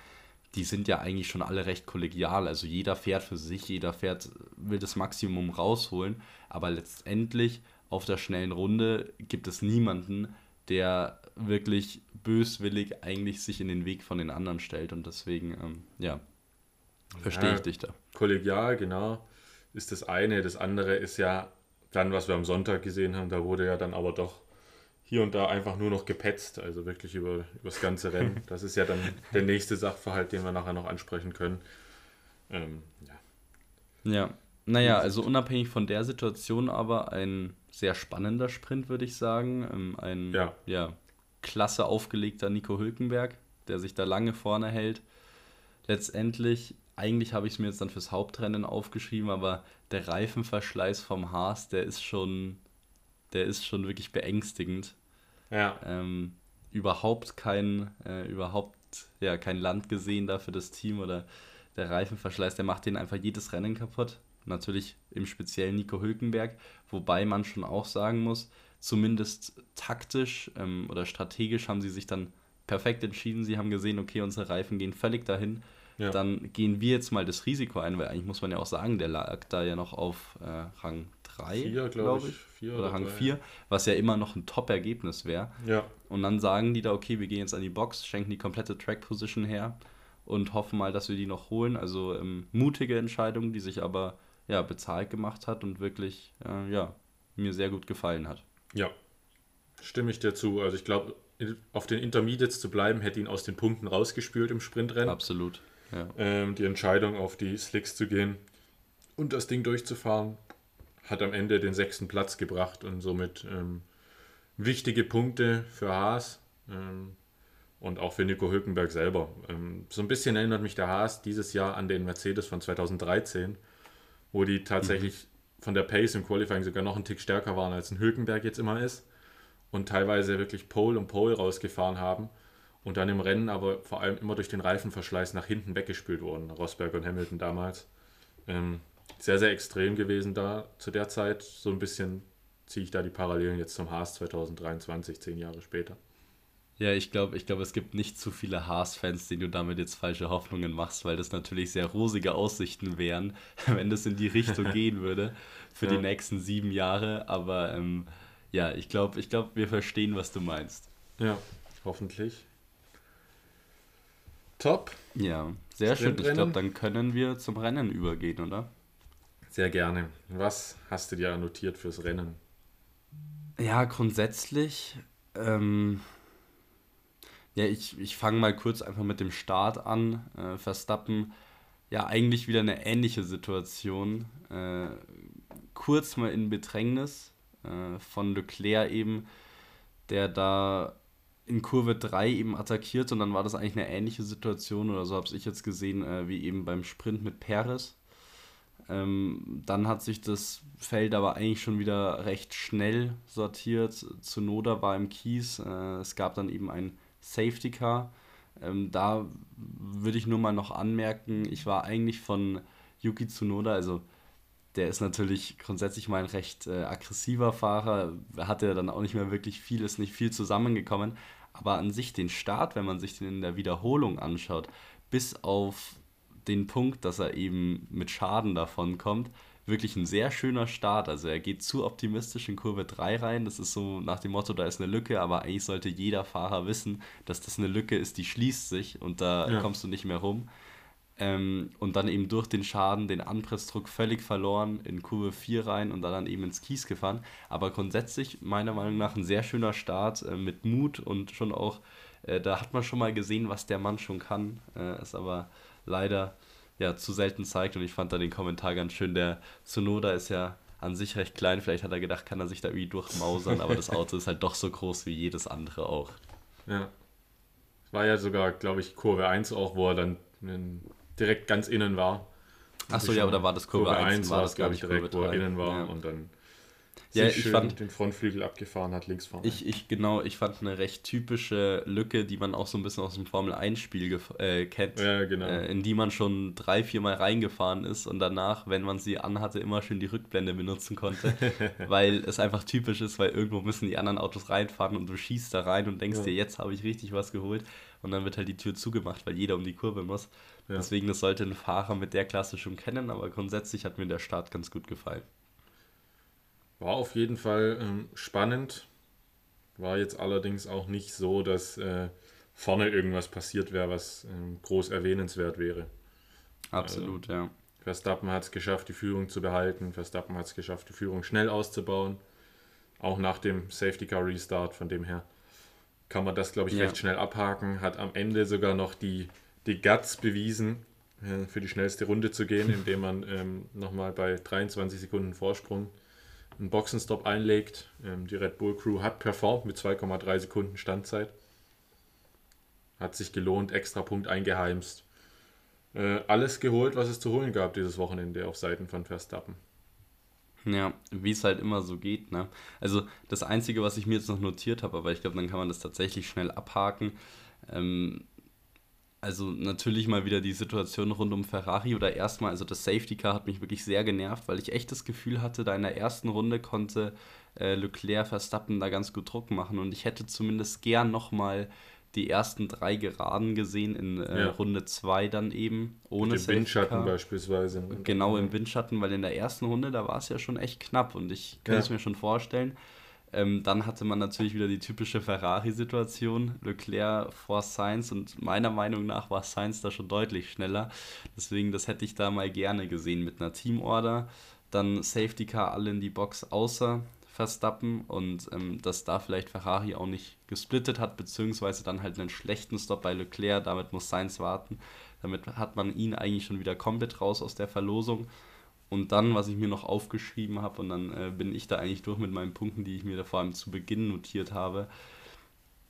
Die sind ja eigentlich schon alle recht kollegial. Also jeder fährt für sich, jeder fährt, will das Maximum rausholen. Aber letztendlich auf der schnellen Runde gibt es niemanden, der wirklich böswillig eigentlich sich in den Weg von den anderen stellt und deswegen, ähm, ja, verstehe ja, ich dich da. Kollegial, genau, ist das eine. Das andere ist ja dann, was wir am Sonntag gesehen haben, da wurde ja dann aber doch hier und da einfach nur noch gepetzt, also wirklich über, über das ganze Rennen. <laughs> Das ist ja dann der nächste Sachverhalt, den wir nachher noch ansprechen können. Ähm, ja. ja, naja, also unabhängig von der Situation aber ein sehr spannender Sprint, würde ich sagen. Ähm, ein ja. ja klasse aufgelegter Nico Hülkenberg, der sich da lange vorne hält. Letztendlich, eigentlich habe ich es mir jetzt dann fürs Hauptrennen aufgeschrieben, aber der Reifenverschleiß vom Haas, der ist schon, der ist schon wirklich beängstigend. Ja. Ähm, überhaupt kein, äh, überhaupt ja, kein Land gesehen da für das Team oder der Reifenverschleiß, der macht den einfach jedes Rennen kaputt. Natürlich im speziellen Nico Hülkenberg, wobei man schon auch sagen muss, zumindest taktisch ähm, oder strategisch haben sie sich dann perfekt entschieden. Sie haben gesehen, okay, unsere Reifen gehen völlig dahin. Ja. Dann gehen wir jetzt mal das Risiko ein, weil eigentlich muss man ja auch sagen, der lag da ja noch auf äh, Rang 3, glaube glaub ich. Vier oder, oder Rang 4, was ja immer noch ein Top-Ergebnis wäre. Ja. Und dann sagen die da, okay, wir gehen jetzt an die Box, schenken die komplette Track-Position her und hoffen mal, dass wir die noch holen. Also ähm, mutige Entscheidung, die sich aber ja, bezahlt gemacht hat und wirklich äh, ja, mir sehr gut gefallen hat. Ja, stimme ich dir zu. Also ich glaube, auf den Intermediates zu bleiben, hätte ihn aus den Punkten rausgespült im Sprintrennen. Absolut. Ja. Ähm, die Entscheidung, auf die Slicks zu gehen und das Ding durchzufahren, hat am Ende den sechsten Platz gebracht und somit ähm, wichtige Punkte für Haas ähm, und auch für Nico Hülkenberg selber. Ähm, so ein bisschen erinnert mich der Haas dieses Jahr an den Mercedes von 2013, wo die tatsächlich mhm von der Pace im Qualifying sogar noch einen Tick stärker waren, als ein Hülkenberg jetzt immer ist und teilweise wirklich Pole und Pole rausgefahren haben und dann im Rennen aber vor allem immer durch den Reifenverschleiß nach hinten weggespült wurden. Rosberg und Hamilton damals. Ähm, sehr, sehr extrem gewesen da zu der Zeit. So ein bisschen ziehe ich da die Parallelen jetzt zum Haas 2023, zehn Jahre später. Ja, ich glaube, ich glaub, es gibt nicht zu viele Haas-Fans, denen du damit jetzt falsche Hoffnungen machst, weil das natürlich sehr rosige Aussichten wären, <laughs> wenn das in die Richtung <laughs> gehen würde für ja. die nächsten sieben Jahre. Aber ähm, ja, ich glaube, ich glaub, wir verstehen, was du meinst. Ja, hoffentlich. Top. Ja, sehr schön. Ich glaube, dann können wir zum Rennen übergehen, oder? Sehr gerne. Was hast du dir notiert fürs Rennen? Ja, grundsätzlich. Ähm, ja, ich, ich fange mal kurz einfach mit dem Start an. Äh, Verstappen, ja, eigentlich wieder eine ähnliche Situation. Äh, kurz mal in Bedrängnis äh, von Leclerc eben, der da in Kurve 3 eben attackiert und dann war das eigentlich eine ähnliche Situation oder so habe ich jetzt gesehen, äh, wie eben beim Sprint mit Perez. Ähm, dann hat sich das Feld aber eigentlich schon wieder recht schnell sortiert. Zunoda war im Kies. Äh, es gab dann eben ein Safety Car. Ähm, da würde ich nur mal noch anmerken, ich war eigentlich von Yuki Tsunoda, also der ist natürlich grundsätzlich mal ein recht äh, aggressiver Fahrer, hatte dann auch nicht mehr wirklich viel, ist nicht viel zusammengekommen, aber an sich den Start, wenn man sich den in der Wiederholung anschaut, bis auf den Punkt, dass er eben mit Schaden davon kommt, wirklich ein sehr schöner Start. Also er geht zu optimistisch in Kurve 3 rein. Das ist so nach dem Motto, da ist eine Lücke, aber eigentlich sollte jeder Fahrer wissen, dass das eine Lücke ist, die schließt sich und da ja. kommst du nicht mehr rum. Ähm, und dann eben durch den Schaden den Anpressdruck völlig verloren in Kurve 4 rein und dann eben ins Kies gefahren. Aber grundsätzlich meiner Meinung nach ein sehr schöner Start äh, mit Mut und schon auch, äh, da hat man schon mal gesehen, was der Mann schon kann. Äh, ist aber leider ja, zu selten zeigt. Und ich fand da den Kommentar ganz schön. Der Tsunoda ist ja an sich recht klein. Vielleicht hat er gedacht, kann er sich da irgendwie durchmausern, aber das Auto ist halt doch so groß wie jedes andere auch. Ja. War ja sogar, glaube ich, Kurve 1 auch, wo er dann direkt ganz innen war. Achso, ja, aber da war das Kurve, Kurve 1, 1 war das, glaube ich, direkt, wo er innen war ja. und dann ja, ich fand, den Frontflügel abgefahren hat, links vorne. Ich, ich, genau, ich fand eine recht typische Lücke, die man auch so ein bisschen aus dem Formel-1-Spiel äh, kennt, ja, genau. äh, in die man schon drei, vier Mal reingefahren ist und danach, wenn man sie anhatte, immer schön die Rückblende benutzen konnte, <laughs> weil es einfach typisch ist, weil irgendwo müssen die anderen Autos reinfahren und du schießt da rein und denkst ja. dir, jetzt habe ich richtig was geholt und dann wird halt die Tür zugemacht, weil jeder um die Kurve muss. Ja. Deswegen, das sollte ein Fahrer mit der Klasse schon kennen, aber grundsätzlich hat mir der Start ganz gut gefallen. War auf jeden Fall ähm, spannend. War jetzt allerdings auch nicht so, dass äh, vorne irgendwas passiert wäre, was ähm, groß erwähnenswert wäre. Absolut, also, ja. Verstappen hat es geschafft, die Führung zu behalten. Verstappen hat es geschafft, die Führung schnell auszubauen. Auch nach dem Safety Car Restart. Von dem her kann man das, glaube ich, ja. recht schnell abhaken. Hat am Ende sogar noch die, die Guts bewiesen, äh, für die schnellste Runde zu gehen, indem man ähm, nochmal bei 23 Sekunden Vorsprung einen Boxenstopp einlegt. Ähm, die Red Bull Crew hat performt mit 2,3 Sekunden Standzeit. Hat sich gelohnt, extra Punkt eingeheimst. Äh, alles geholt, was es zu holen gab dieses Wochenende auf Seiten von Verstappen. Ja, wie es halt immer so geht. Ne? Also das Einzige, was ich mir jetzt noch notiert habe, aber ich glaube, dann kann man das tatsächlich schnell abhaken. Ähm, also natürlich mal wieder die Situation rund um Ferrari oder erstmal, also das Safety Car hat mich wirklich sehr genervt, weil ich echt das Gefühl hatte, da in der ersten Runde konnte äh, Leclerc Verstappen da ganz gut Druck machen und ich hätte zumindest gern nochmal die ersten drei Geraden gesehen in äh, ja. Runde 2 dann eben ohne Mit dem Windschatten beispielsweise. Genau im Windschatten, weil in der ersten Runde, da war es ja schon echt knapp und ich kann es mir schon vorstellen, ähm, dann hatte man natürlich wieder die typische Ferrari-Situation. Leclerc vor Sainz und meiner Meinung nach war Sainz da schon deutlich schneller. Deswegen, das hätte ich da mal gerne gesehen mit einer Teamorder. Dann Safety Car alle in die Box außer Verstappen und ähm, dass da vielleicht Ferrari auch nicht gesplittet hat, beziehungsweise dann halt einen schlechten Stop bei Leclerc. Damit muss Sainz warten. Damit hat man ihn eigentlich schon wieder komplett raus aus der Verlosung. Und dann, was ich mir noch aufgeschrieben habe, und dann äh, bin ich da eigentlich durch mit meinen Punkten, die ich mir da vor allem zu Beginn notiert habe.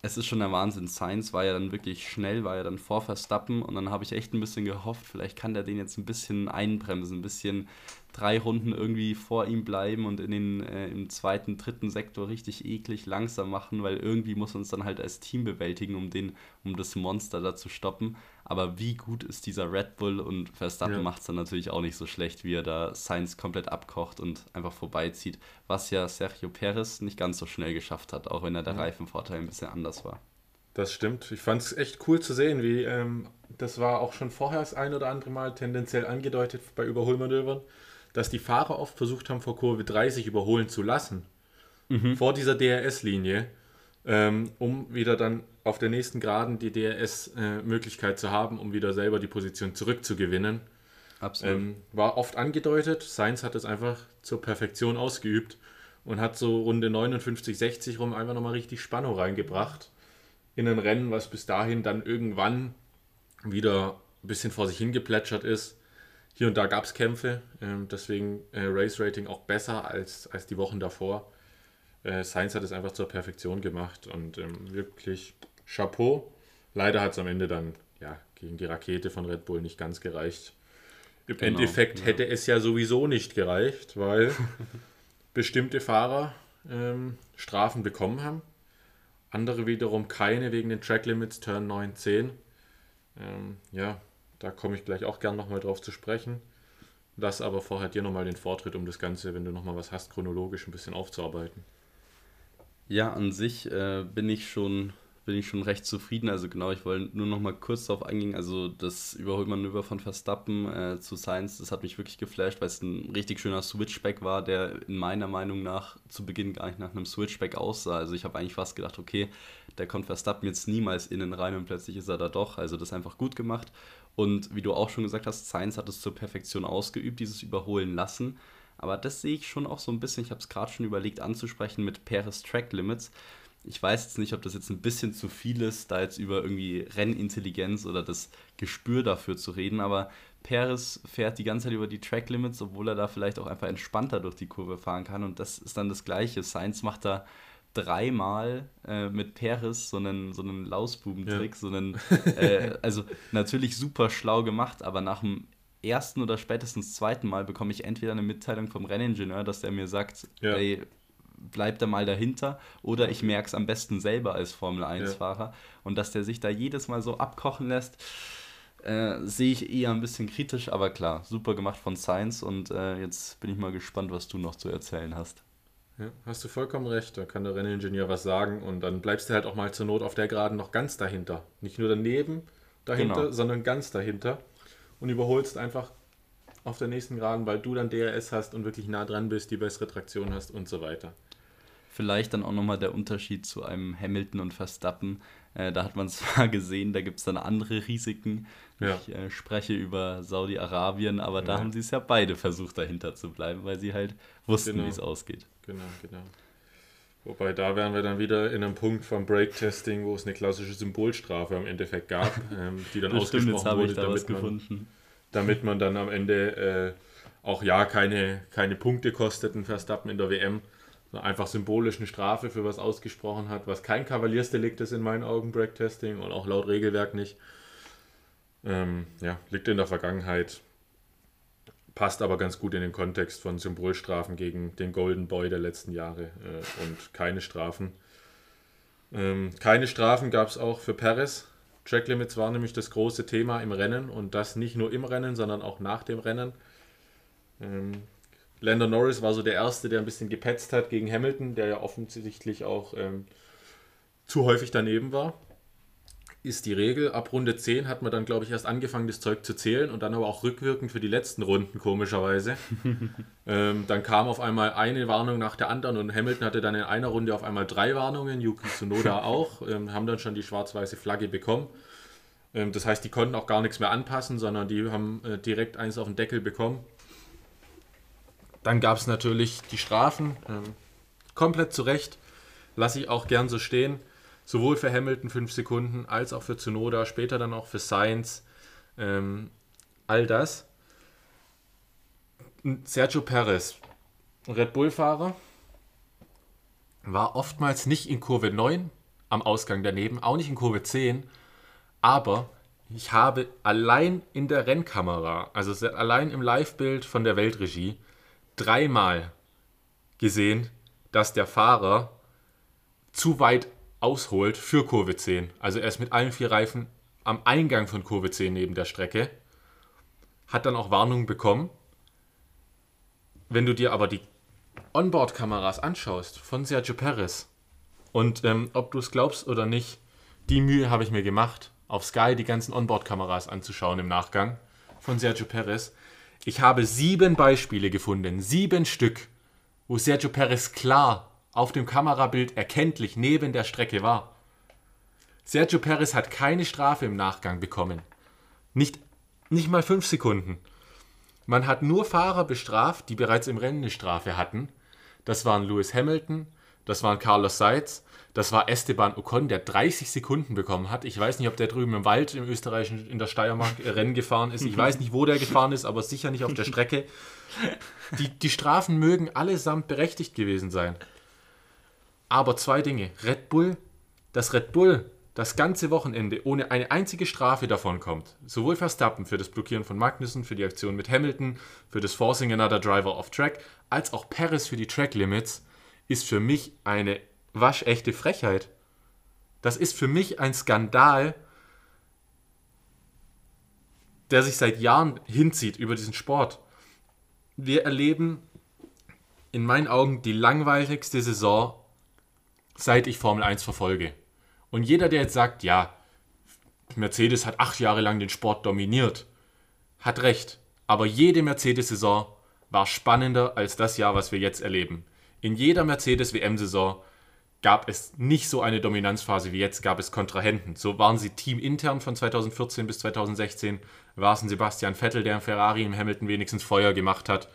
es ist schon der Wahnsinn. Sainz war ja dann wirklich schnell, war ja dann vor Verstappen und dann habe ich echt ein bisschen gehofft, vielleicht kann der den jetzt ein bisschen einbremsen, ein bisschen drei Runden irgendwie vor ihm bleiben und in den, äh, im zweiten, dritten Sektor richtig eklig langsam machen, weil irgendwie muss uns dann halt als Team bewältigen, um den, um das Monster da zu stoppen. Aber wie gut ist dieser Red Bull und Verstappen ja. macht es dann natürlich auch nicht so schlecht, wie er da Sainz komplett abkocht und einfach vorbeizieht, was ja Sergio Perez nicht ganz so schnell geschafft hat, auch wenn er der mhm. Reifenvorteil ein bisschen anders war. Das stimmt. Ich fand es echt cool zu sehen, wie ähm, das war auch schon vorher das ein oder andere Mal tendenziell angedeutet bei Überholmanövern, dass die Fahrer oft versucht haben, vor Kurve 30 überholen zu lassen. Mhm. Vor dieser DRS-Linie, ähm, um wieder dann auf der nächsten Geraden die DRS-Möglichkeit äh, zu haben, um wieder selber die Position zurückzugewinnen. Absolut. Ähm, war oft angedeutet. Sainz hat es einfach zur Perfektion ausgeübt und hat so Runde 59, 60 rum einfach nochmal richtig Spannung reingebracht in ein Rennen, was bis dahin dann irgendwann wieder ein bisschen vor sich hingeplätschert ist. Hier und da gab es Kämpfe, äh, deswegen äh, Race Rating auch besser als, als die Wochen davor. Äh, Sainz hat es einfach zur Perfektion gemacht und ähm, wirklich Chapeau. Leider hat es am Ende dann ja, gegen die Rakete von Red Bull nicht ganz gereicht. Im genau, Endeffekt ja. hätte es ja sowieso nicht gereicht, weil <laughs> bestimmte Fahrer ähm, Strafen bekommen haben. Andere wiederum keine wegen den Track Limits Turn 9, 10. Ähm, ja, da komme ich gleich auch gern nochmal drauf zu sprechen. Lass aber vorher dir nochmal den Vortritt, um das Ganze, wenn du nochmal was hast, chronologisch ein bisschen aufzuarbeiten. Ja, an sich äh, bin ich schon bin ich schon recht zufrieden. Also genau, ich wollte nur noch mal kurz darauf eingehen. Also das Überholmanöver von Verstappen äh, zu Sainz, das hat mich wirklich geflasht, weil es ein richtig schöner Switchback war, der in meiner Meinung nach zu Beginn gar nicht nach einem Switchback aussah. Also ich habe eigentlich fast gedacht, okay, der kommt Verstappen jetzt niemals innen rein und plötzlich ist er da doch. Also das einfach gut gemacht. Und wie du auch schon gesagt hast, Sainz hat es zur Perfektion ausgeübt, dieses Überholen lassen. Aber das sehe ich schon auch so ein bisschen, ich habe es gerade schon überlegt anzusprechen mit Peres Track Limits ich weiß jetzt nicht, ob das jetzt ein bisschen zu viel ist, da jetzt über irgendwie Rennintelligenz oder das Gespür dafür zu reden, aber Perez fährt die ganze Zeit über die Track Limits, obwohl er da vielleicht auch einfach entspannter durch die Kurve fahren kann und das ist dann das Gleiche. Sainz macht da dreimal äh, mit Perez so einen, so einen Lausbubentrick, ja. so einen, äh, also natürlich super schlau gemacht, aber nach dem ersten oder spätestens zweiten Mal bekomme ich entweder eine Mitteilung vom Renningenieur, dass der mir sagt, ja. ey, bleibt er mal dahinter oder ich merke es am besten selber als Formel 1-Fahrer. Ja. Und dass der sich da jedes Mal so abkochen lässt, äh, sehe ich eher ein bisschen kritisch, aber klar, super gemacht von Science und äh, jetzt bin ich mal gespannt, was du noch zu erzählen hast. Ja, hast du vollkommen recht, da kann der Renningenieur was sagen und dann bleibst du halt auch mal zur Not auf der Geraden noch ganz dahinter. Nicht nur daneben dahinter, genau. sondern ganz dahinter und überholst einfach auf der nächsten Geraden, weil du dann DRS hast und wirklich nah dran bist, die bessere Traktion hast und so weiter. Vielleicht dann auch nochmal der Unterschied zu einem Hamilton und Verstappen. Äh, da hat man <laughs> zwar gesehen, da gibt es dann andere Risiken. Ja. Ich äh, spreche über Saudi-Arabien, aber ja. da haben sie es ja beide versucht, dahinter zu bleiben, weil sie halt wussten, genau. wie es ausgeht. Genau, genau. Wobei da wären wir dann wieder in einem Punkt vom Break-Testing, wo es eine klassische Symbolstrafe im Endeffekt gab, <laughs> ähm, die dann ausgesprochen stimmt, wurde, da damit, man, damit man dann am Ende äh, auch ja keine, keine Punkte kosteten Verstappen in der WM einfach symbolisch eine Strafe für was ausgesprochen hat, was kein Kavaliersdelikt ist in meinen Augen, Breaktesting und auch laut Regelwerk nicht. Ähm, ja, liegt in der Vergangenheit, passt aber ganz gut in den Kontext von Symbolstrafen gegen den Golden Boy der letzten Jahre äh, und keine Strafen. Ähm, keine Strafen gab es auch für Perez. Track Limits war nämlich das große Thema im Rennen und das nicht nur im Rennen, sondern auch nach dem Rennen. Ähm, Lando Norris war so der Erste, der ein bisschen gepetzt hat gegen Hamilton, der ja offensichtlich auch ähm, zu häufig daneben war. Ist die Regel. Ab Runde 10 hat man dann, glaube ich, erst angefangen, das Zeug zu zählen und dann aber auch rückwirkend für die letzten Runden, komischerweise. <laughs> ähm, dann kam auf einmal eine Warnung nach der anderen und Hamilton hatte dann in einer Runde auf einmal drei Warnungen, Yuki Tsunoda <laughs> auch, ähm, haben dann schon die schwarz-weiße Flagge bekommen. Ähm, das heißt, die konnten auch gar nichts mehr anpassen, sondern die haben äh, direkt eins auf den Deckel bekommen. Dann gab es natürlich die Strafen. Ähm, komplett zu Recht. Lasse ich auch gern so stehen. Sowohl für Hamilton 5 Sekunden als auch für Tsunoda, später dann auch für Sainz. Ähm, all das. Sergio Perez, Red Bull-Fahrer, war oftmals nicht in Kurve 9 am Ausgang daneben, auch nicht in Kurve 10, aber ich habe allein in der Rennkamera, also allein im Live-Bild von der Weltregie, dreimal gesehen, dass der Fahrer zu weit ausholt für Kurve 10. Also er ist mit allen vier Reifen am Eingang von Kurve 10 neben der Strecke, hat dann auch Warnungen bekommen. Wenn du dir aber die Onboard-Kameras anschaust von Sergio Perez und ähm, ob du es glaubst oder nicht, die Mühe habe ich mir gemacht, auf Sky die ganzen Onboard-Kameras anzuschauen im Nachgang von Sergio Perez. Ich habe sieben Beispiele gefunden, sieben Stück, wo Sergio Perez klar auf dem Kamerabild erkenntlich neben der Strecke war. Sergio Perez hat keine Strafe im Nachgang bekommen. Nicht, nicht mal fünf Sekunden. Man hat nur Fahrer bestraft, die bereits im Rennen eine Strafe hatten. Das waren Lewis Hamilton, das waren Carlos Sainz, das war Esteban Ocon, der 30 Sekunden bekommen hat. Ich weiß nicht, ob der drüben im Wald im österreichischen in der Steiermark Rennen gefahren ist. Ich weiß nicht, wo der gefahren ist, aber sicher nicht auf der Strecke. Die, die Strafen mögen allesamt berechtigt gewesen sein. Aber zwei Dinge. Red Bull, dass Red Bull das ganze Wochenende ohne eine einzige Strafe davon kommt. Sowohl Verstappen für das Blockieren von Magnussen, für die Aktion mit Hamilton, für das Forcing Another Driver off Track, als auch Paris für die Track Limits, ist für mich eine waschechte Frechheit. Das ist für mich ein Skandal, der sich seit Jahren hinzieht über diesen Sport. Wir erleben in meinen Augen die langweiligste Saison seit ich Formel 1 verfolge. Und jeder, der jetzt sagt, ja, Mercedes hat acht Jahre lang den Sport dominiert, hat recht. Aber jede Mercedes-Saison war spannender als das Jahr, was wir jetzt erleben. In jeder Mercedes-WM-Saison gab es nicht so eine Dominanzphase wie jetzt, gab es Kontrahenten. So waren sie teamintern von 2014 bis 2016, war es ein Sebastian Vettel, der im Ferrari im Hamilton wenigstens Feuer gemacht hat.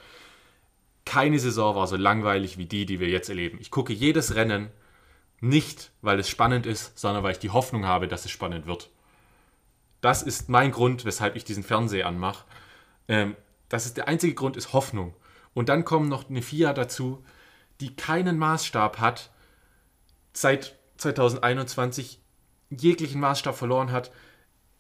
Keine Saison war so langweilig wie die, die wir jetzt erleben. Ich gucke jedes Rennen nicht, weil es spannend ist, sondern weil ich die Hoffnung habe, dass es spannend wird. Das ist mein Grund, weshalb ich diesen Fernseher anmache. Ähm, das ist der einzige Grund, ist Hoffnung. Und dann kommt noch eine FIA dazu, die keinen Maßstab hat, seit 2021 jeglichen Maßstab verloren hat.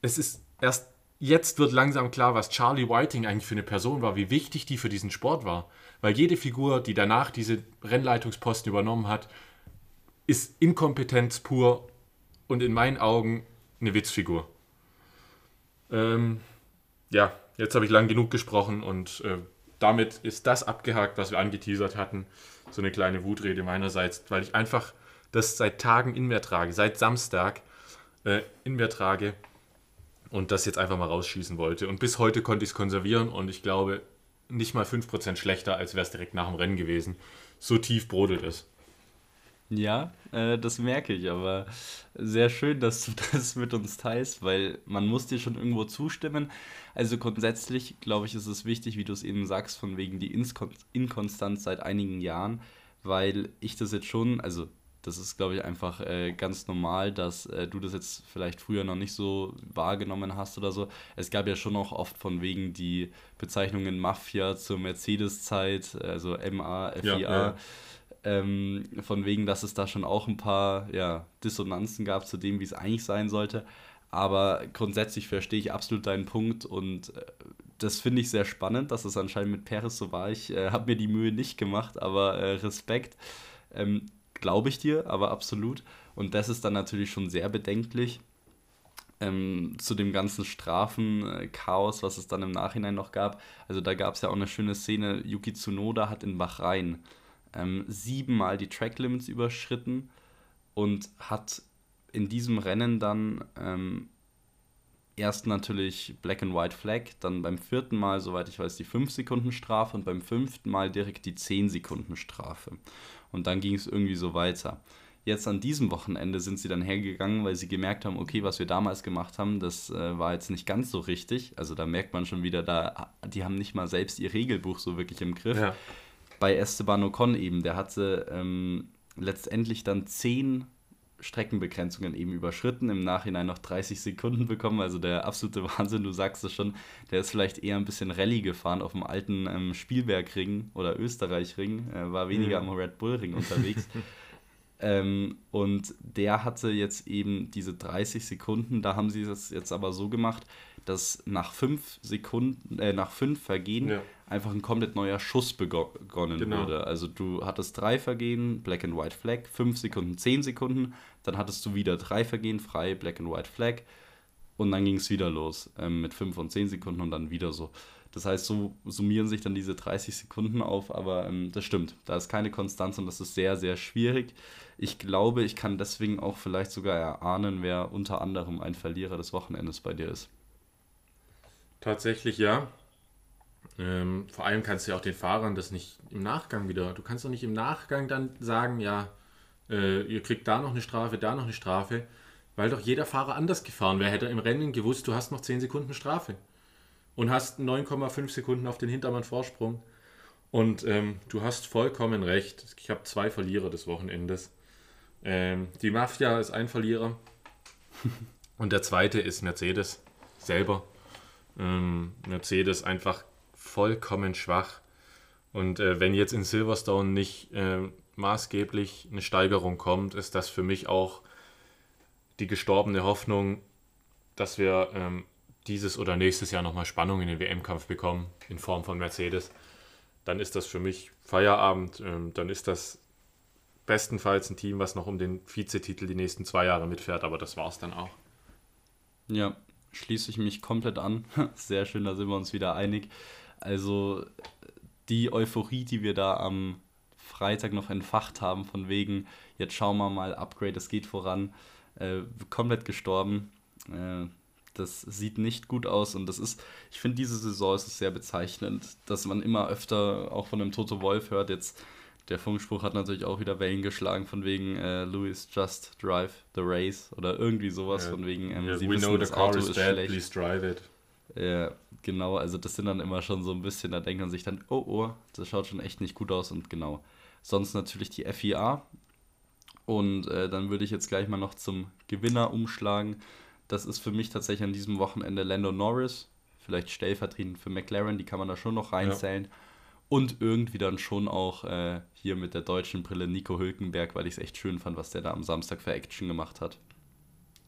Es ist erst jetzt wird langsam klar, was Charlie Whiting eigentlich für eine Person war, wie wichtig die für diesen Sport war. Weil jede Figur, die danach diese Rennleitungsposten übernommen hat, ist Inkompetenz pur und in meinen Augen eine Witzfigur. Ähm, ja, jetzt habe ich lang genug gesprochen und äh, damit ist das abgehakt, was wir angeteasert hatten. So eine kleine Wutrede meinerseits, weil ich einfach das seit Tagen in mir trage, seit Samstag äh, in mir trage und das jetzt einfach mal rausschießen wollte. Und bis heute konnte ich es konservieren und ich glaube, nicht mal 5% schlechter, als wäre es direkt nach dem Rennen gewesen. So tief brodelt es. Ja, äh, das merke ich, aber sehr schön, dass du <laughs> das mit uns teilst, weil man muss dir schon irgendwo zustimmen. Also grundsätzlich, glaube ich, ist es wichtig, wie du es eben sagst, von wegen die Inkon Inkonstanz seit einigen Jahren, weil ich das jetzt schon, also das ist, glaube ich, einfach äh, ganz normal, dass äh, du das jetzt vielleicht früher noch nicht so wahrgenommen hast oder so. Es gab ja schon auch oft von wegen die Bezeichnungen Mafia zur Mercedes-Zeit, also M-A-F-I-A. Ja, ja ähm, von wegen, dass es da schon auch ein paar ja, Dissonanzen gab zu dem, wie es eigentlich sein sollte. Aber grundsätzlich verstehe ich absolut deinen Punkt und äh, das finde ich sehr spannend, dass es anscheinend mit Peres so war. Ich äh, habe mir die Mühe nicht gemacht, aber äh, Respekt. Ähm, Glaube ich dir, aber absolut. Und das ist dann natürlich schon sehr bedenklich. Ähm, zu dem ganzen Strafen-Chaos, was es dann im Nachhinein noch gab. Also da gab es ja auch eine schöne Szene, Yuki Tsunoda hat in Bahrain ähm, siebenmal die Track Limits überschritten und hat in diesem Rennen dann ähm, erst natürlich Black and White Flag, dann beim vierten Mal, soweit ich weiß, die 5 Sekunden Strafe und beim fünften Mal direkt die 10 Sekunden Strafe. Und dann ging es irgendwie so weiter. Jetzt an diesem Wochenende sind sie dann hergegangen, weil sie gemerkt haben, okay, was wir damals gemacht haben, das äh, war jetzt nicht ganz so richtig. Also da merkt man schon wieder, da, die haben nicht mal selbst ihr Regelbuch so wirklich im Griff. Ja bei Esteban Ocon eben, der hatte ähm, letztendlich dann zehn Streckenbegrenzungen eben überschritten, im Nachhinein noch 30 Sekunden bekommen, also der absolute <laughs> Wahnsinn, du sagst es schon, der ist vielleicht eher ein bisschen Rallye gefahren auf dem alten ähm, Spielbergring oder Österreichring, äh, war weniger mhm. am Red Bull Ring unterwegs. <laughs> Ähm, und der hatte jetzt eben diese 30 Sekunden, da haben sie das jetzt aber so gemacht, dass nach fünf Sekunden, äh, nach fünf Vergehen ja. Einfach ein komplett neuer Schuss begonnen genau. wurde. Also du hattest drei Vergehen, Black and White Flag, fünf Sekunden, zehn Sekunden, dann hattest du wieder drei Vergehen frei, Black and White Flag und dann ging es wieder los ähm, mit fünf und zehn Sekunden und dann wieder so. Das heißt, so summieren sich dann diese 30 Sekunden auf, aber ähm, das stimmt. Da ist keine Konstanz und das ist sehr, sehr schwierig. Ich glaube, ich kann deswegen auch vielleicht sogar erahnen, wer unter anderem ein Verlierer des Wochenendes bei dir ist. Tatsächlich ja. Ähm, vor allem kannst du ja auch den Fahrern das nicht im Nachgang wieder. Du kannst doch nicht im Nachgang dann sagen, ja, äh, ihr kriegt da noch eine Strafe, da noch eine Strafe, weil doch jeder Fahrer anders gefahren wäre. Hätte er im Rennen gewusst, du hast noch 10 Sekunden Strafe und hast 9,5 Sekunden auf den Hintermann Vorsprung. Und ähm, du hast vollkommen recht. Ich habe zwei Verlierer des Wochenendes. Ähm, die Mafia ist ein Verlierer <laughs> und der zweite ist Mercedes selber. Ähm, Mercedes einfach vollkommen schwach. Und äh, wenn jetzt in Silverstone nicht äh, maßgeblich eine Steigerung kommt, ist das für mich auch die gestorbene Hoffnung, dass wir ähm, dieses oder nächstes Jahr nochmal Spannung in den WM-Kampf bekommen in Form von Mercedes. Dann ist das für mich Feierabend. Ähm, dann ist das bestenfalls ein Team, was noch um den Vizetitel die nächsten zwei Jahre mitfährt, aber das war es dann auch. Ja, schließe ich mich komplett an. <laughs> Sehr schön, da sind wir uns wieder einig. Also die Euphorie, die wir da am Freitag noch entfacht haben, von wegen, jetzt schauen wir mal, Upgrade, es geht voran, äh, komplett gestorben. Äh, das sieht nicht gut aus und das ist, ich finde, diese Saison ist es sehr bezeichnend, dass man immer öfter auch von einem Toto Wolf hört, jetzt der Funkspruch hat natürlich auch wieder Wellen geschlagen, von wegen äh, Louis just drive the race oder irgendwie sowas, ja. von wegen ähm, yeah, sie wissen, das Auto ist dead, schlecht. Please drive it. Ja, genau, also das sind dann immer schon so ein bisschen, da denkt man sich dann, oh, oh, das schaut schon echt nicht gut aus und genau. Sonst natürlich die FIA und äh, dann würde ich jetzt gleich mal noch zum Gewinner umschlagen. Das ist für mich tatsächlich an diesem Wochenende Lando Norris, vielleicht stellvertretend für McLaren, die kann man da schon noch reinzählen. Ja. Und irgendwie dann schon auch äh, hier mit der deutschen Brille Nico Hülkenberg, weil ich es echt schön fand, was der da am Samstag für Action gemacht hat.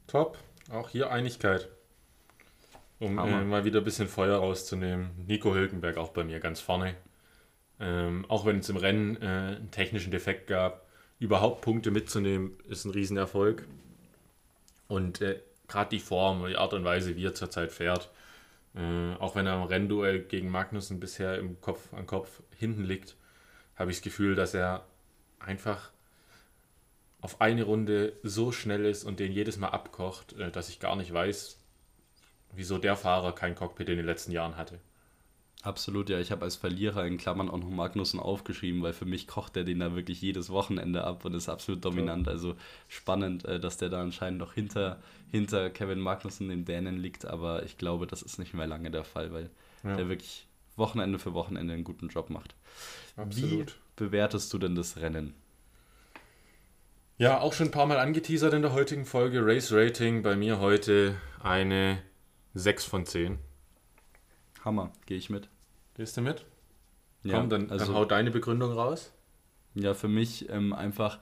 Top, auch hier Einigkeit. Um äh, mal wieder ein bisschen Feuer rauszunehmen. Nico Hülkenberg auch bei mir ganz vorne. Ähm, auch wenn es im Rennen äh, einen technischen Defekt gab, überhaupt Punkte mitzunehmen, ist ein Riesenerfolg. Und äh, gerade die Form und die Art und Weise, wie er zurzeit fährt, äh, auch wenn er im Rennduell gegen Magnussen bisher im Kopf an Kopf hinten liegt, habe ich das Gefühl, dass er einfach auf eine Runde so schnell ist und den jedes Mal abkocht, äh, dass ich gar nicht weiß, wieso der Fahrer kein Cockpit in den letzten Jahren hatte. Absolut, ja. Ich habe als Verlierer in Klammern auch noch Magnussen aufgeschrieben, weil für mich kocht er den da wirklich jedes Wochenende ab und ist absolut dominant. Ja. Also spannend, äh, dass der da anscheinend noch hinter, hinter Kevin Magnussen, dem Dänen, liegt. Aber ich glaube, das ist nicht mehr lange der Fall, weil ja. der wirklich Wochenende für Wochenende einen guten Job macht. Absolut. Wie bewertest du denn das Rennen? Ja, auch schon ein paar Mal angeteasert in der heutigen Folge. Race Rating bei mir heute eine 6 von 10. Hammer, gehe ich mit. Gehst du mit? Ja, Komm, dann, also, dann hau deine Begründung raus. Ja, für mich ähm, einfach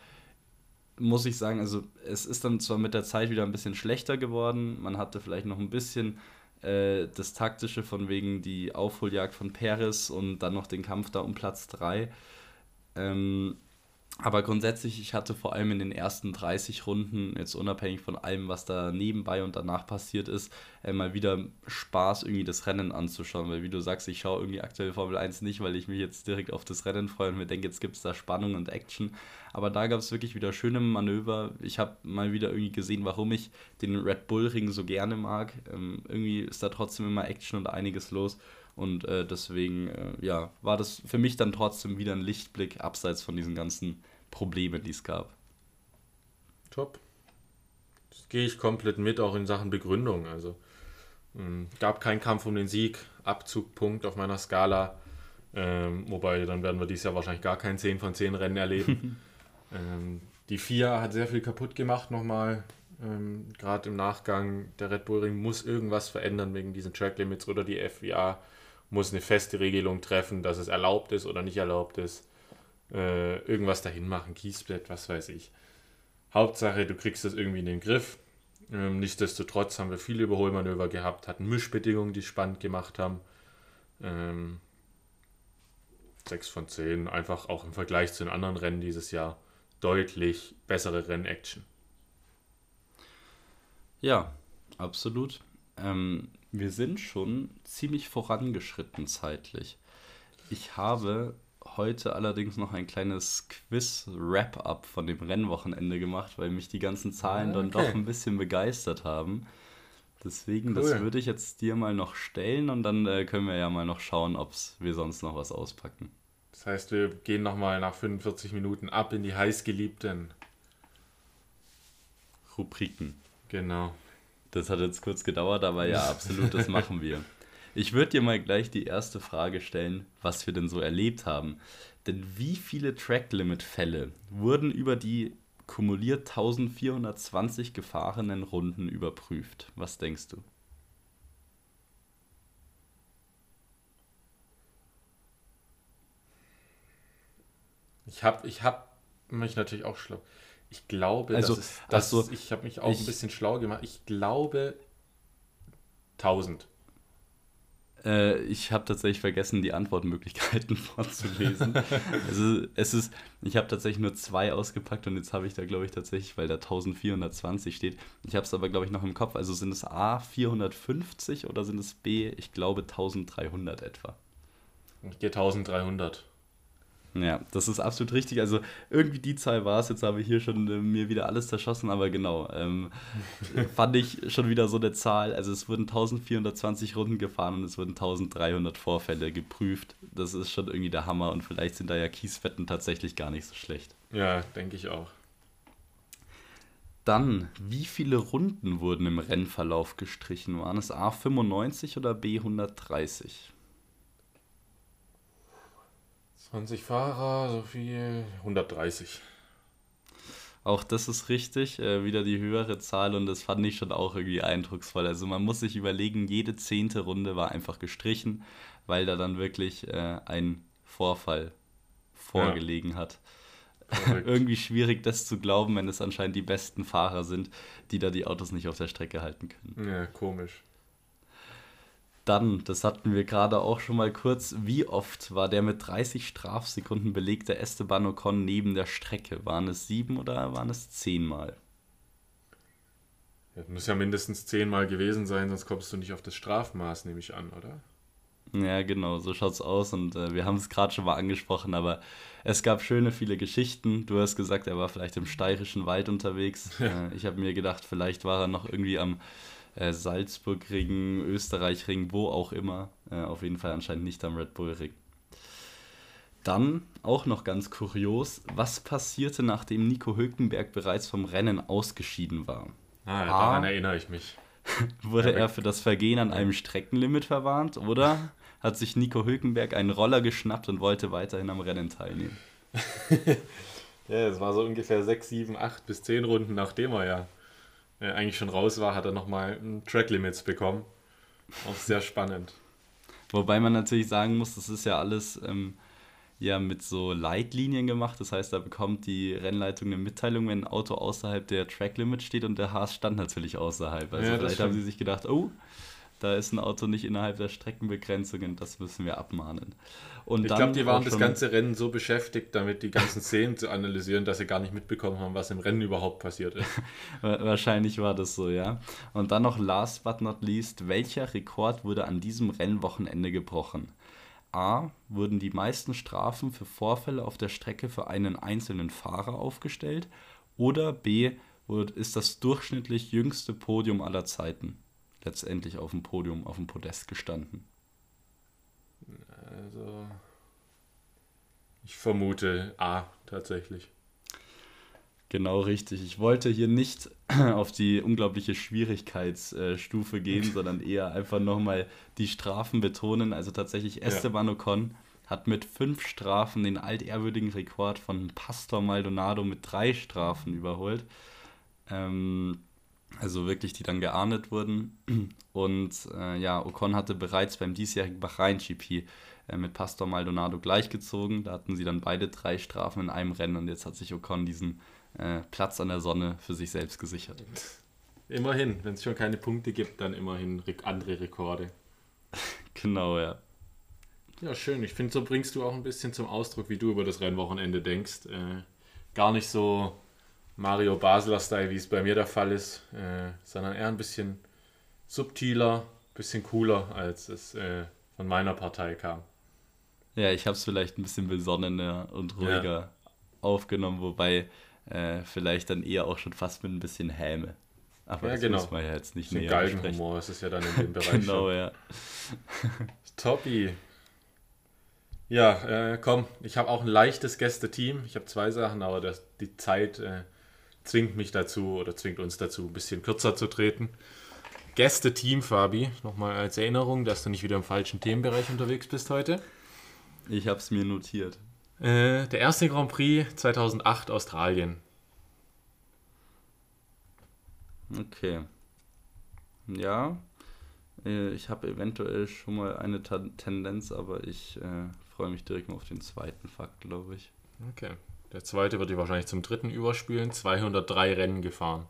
muss ich sagen, also es ist dann zwar mit der Zeit wieder ein bisschen schlechter geworden. Man hatte vielleicht noch ein bisschen äh, das Taktische von wegen die Aufholjagd von Paris und dann noch den Kampf da um Platz 3. Ähm, aber grundsätzlich, ich hatte vor allem in den ersten 30 Runden, jetzt unabhängig von allem, was da nebenbei und danach passiert ist, äh, mal wieder Spaß, irgendwie das Rennen anzuschauen. Weil wie du sagst, ich schaue irgendwie aktuell Formel 1 nicht, weil ich mich jetzt direkt auf das Rennen freue und mir denke, jetzt gibt es da Spannung und Action. Aber da gab es wirklich wieder schöne Manöver. Ich habe mal wieder irgendwie gesehen, warum ich den Red Bull Ring so gerne mag. Ähm, irgendwie ist da trotzdem immer Action und einiges los. Und äh, deswegen, äh, ja, war das für mich dann trotzdem wieder ein Lichtblick, abseits von diesen ganzen Problemen, die es gab. Top. Das gehe ich komplett mit, auch in Sachen Begründung. Also mh, hm, gab keinen Kampf um den Sieg, Abzugpunkt auf meiner Skala. Ähm, wobei, dann werden wir dieses Jahr wahrscheinlich gar kein 10 von 10 Rennen erleben. <laughs> ähm, die FIA hat sehr viel kaputt gemacht nochmal. Ähm, Gerade im Nachgang, der Red Bull Ring muss irgendwas verändern wegen diesen Track Limits oder die FIA muss eine feste Regelung treffen, dass es erlaubt ist oder nicht erlaubt ist. Äh, irgendwas dahin machen, Kiesbett, was weiß ich. Hauptsache, du kriegst das irgendwie in den Griff. Ähm, nichtsdestotrotz haben wir viele Überholmanöver gehabt, hatten Mischbedingungen, die spannend gemacht haben. Ähm, 6 von 10, einfach auch im Vergleich zu den anderen Rennen dieses Jahr deutlich bessere Rennaction. Ja, absolut. Ähm, wir sind schon ziemlich vorangeschritten zeitlich. Ich habe heute allerdings noch ein kleines Quiz-Wrap-up von dem Rennwochenende gemacht, weil mich die ganzen Zahlen okay. dann doch ein bisschen begeistert haben. Deswegen, cool. das würde ich jetzt dir mal noch stellen und dann äh, können wir ja mal noch schauen, ob wir sonst noch was auspacken. Das heißt, wir gehen nochmal nach 45 Minuten ab in die heißgeliebten Rubriken. Genau. Das hat jetzt kurz gedauert, aber ja, absolut, das machen wir. Ich würde dir mal gleich die erste Frage stellen, was wir denn so erlebt haben. Denn wie viele Track-Limit-Fälle wurden über die kumuliert 1420 gefahrenen Runden überprüft? Was denkst du? Ich habe ich hab mich natürlich auch schlau. Ich glaube, also, das ist, das also, ich habe mich auch ich, ein bisschen schlau gemacht. Ich glaube 1000. Äh, ich habe tatsächlich vergessen, die Antwortmöglichkeiten <laughs> vorzulesen. <laughs> also es ist, ich habe tatsächlich nur zwei ausgepackt und jetzt habe ich da, glaube ich, tatsächlich, weil da 1420 steht. Ich habe es aber, glaube ich, noch im Kopf. Also sind es A 450 oder sind es B, ich glaube, 1300 etwa? Ich gehe 1300. Ja, das ist absolut richtig. Also irgendwie die Zahl war es. Jetzt habe ich hier schon äh, mir wieder alles zerschossen, aber genau. Ähm, <laughs> fand ich schon wieder so eine Zahl. Also es wurden 1420 Runden gefahren und es wurden 1300 Vorfälle geprüft. Das ist schon irgendwie der Hammer und vielleicht sind da ja Kiesfetten tatsächlich gar nicht so schlecht. Ja, denke ich auch. Dann, wie viele Runden wurden im Rennverlauf gestrichen? Waren es A 95 oder B 130? 20 Fahrer, so viel. 130. Auch das ist richtig, äh, wieder die höhere Zahl und das fand ich schon auch irgendwie eindrucksvoll. Also man muss sich überlegen, jede zehnte Runde war einfach gestrichen, weil da dann wirklich äh, ein Vorfall vorgelegen ja. hat. <laughs> irgendwie schwierig, das zu glauben, wenn es anscheinend die besten Fahrer sind, die da die Autos nicht auf der Strecke halten können. Ja, komisch. Dann, das hatten wir gerade auch schon mal kurz, wie oft war der mit 30 Strafsekunden belegte Esteban Ocon neben der Strecke? Waren es sieben oder waren es zehnmal? Ja, muss ja mindestens zehnmal gewesen sein, sonst kommst du nicht auf das Strafmaß, nehme ich an, oder? Ja, genau, so schaut's aus und äh, wir haben es gerade schon mal angesprochen, aber es gab schöne viele Geschichten. Du hast gesagt, er war vielleicht im steirischen Wald unterwegs. Äh, ich habe mir gedacht, vielleicht war er noch irgendwie am äh, Salzburg-Ring, Österreich-Ring, wo auch immer. Äh, auf jeden Fall anscheinend nicht am Red Bull-Ring. Dann auch noch ganz kurios, was passierte, nachdem Nico Hülkenberg bereits vom Rennen ausgeschieden war? Ah, daran A, erinnere ich mich. <laughs> Wurde er für das Vergehen an einem Streckenlimit verwarnt oder <laughs> hat sich Nico Hülkenberg einen Roller geschnappt und wollte weiterhin am Rennen teilnehmen? <laughs> ja, es war so ungefähr 6, 7, 8 bis 10 Runden, nachdem er ja äh, eigentlich schon raus war, hat er nochmal Track Limits bekommen. Auch sehr spannend. Wobei man natürlich sagen muss, das ist ja alles ähm, ja mit so Leitlinien gemacht. Das heißt, da bekommt die Rennleitung eine Mitteilung, wenn ein Auto außerhalb der Track Limit steht und der Haas stand natürlich außerhalb. Also ja, vielleicht haben sie sich gedacht, oh, da ist ein Auto nicht innerhalb der Streckenbegrenzungen, das müssen wir abmahnen. Und ich glaube, die waren das ganze Rennen so beschäftigt, damit die ganzen Szenen zu analysieren, dass sie gar nicht mitbekommen haben, was im Rennen überhaupt passiert ist. <laughs> Wahrscheinlich war das so, ja. Und dann noch last but not least, welcher Rekord wurde an diesem Rennwochenende gebrochen? A. Wurden die meisten Strafen für Vorfälle auf der Strecke für einen einzelnen Fahrer aufgestellt? Oder B. Ist das durchschnittlich jüngste Podium aller Zeiten? Letztendlich auf dem Podium, auf dem Podest gestanden? Also, ich vermute A tatsächlich. Genau richtig. Ich wollte hier nicht <clears throat> auf die unglaubliche Schwierigkeitsstufe gehen, <laughs> sondern eher einfach nochmal die Strafen betonen. Also tatsächlich Esteban ja. Ocon hat mit fünf Strafen den altehrwürdigen Rekord von Pastor Maldonado mit drei Strafen überholt. Ähm, also wirklich, die dann geahndet wurden. Und äh, ja, Ocon hatte bereits beim diesjährigen Bahrain-GP äh, mit Pastor Maldonado gleichgezogen. Da hatten sie dann beide drei Strafen in einem Rennen und jetzt hat sich Ocon diesen äh, Platz an der Sonne für sich selbst gesichert. Immerhin, wenn es schon keine Punkte gibt, dann immerhin andere Rekorde. <laughs> genau, ja. Ja, schön. Ich finde, so bringst du auch ein bisschen zum Ausdruck, wie du über das Rennwochenende denkst. Äh, gar nicht so Mario Basler-Style, wie es bei mir der Fall ist, äh, sondern eher ein bisschen subtiler, bisschen cooler, als es äh, von meiner Partei kam. Ja, ich habe es vielleicht ein bisschen besonnener und ruhiger ja. aufgenommen, wobei äh, vielleicht dann eher auch schon fast mit ein bisschen Häme. Aber ja, das genau. muss man ja jetzt nicht mehr Galgenhumor ist es ja dann in dem <laughs> Bereich Genau, schon. ja. Toppi. Ja, äh, komm, ich habe auch ein leichtes Gäste-Team. Ich habe zwei Sachen, aber das, die Zeit äh, zwingt mich dazu oder zwingt uns dazu, ein bisschen kürzer zu treten. Gäste-Team, Fabi, nochmal als Erinnerung, dass du nicht wieder im falschen Themenbereich unterwegs bist heute. Ich habe es mir notiert. Äh, der erste Grand Prix 2008 Australien. Okay. Ja, äh, ich habe eventuell schon mal eine Tendenz, aber ich äh, freue mich direkt mal auf den zweiten Fakt, glaube ich. Okay. Der zweite wird die wahrscheinlich zum dritten überspielen. 203 Rennen gefahren.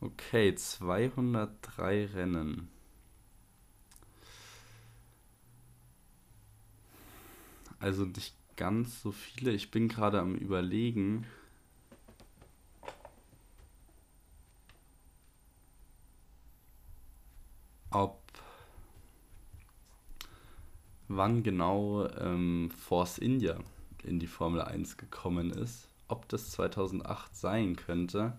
Okay, 203 Rennen. Also nicht ganz so viele. Ich bin gerade am Überlegen. Ob wann genau ähm, Force India in die Formel 1 gekommen ist. Ob das 2008 sein könnte.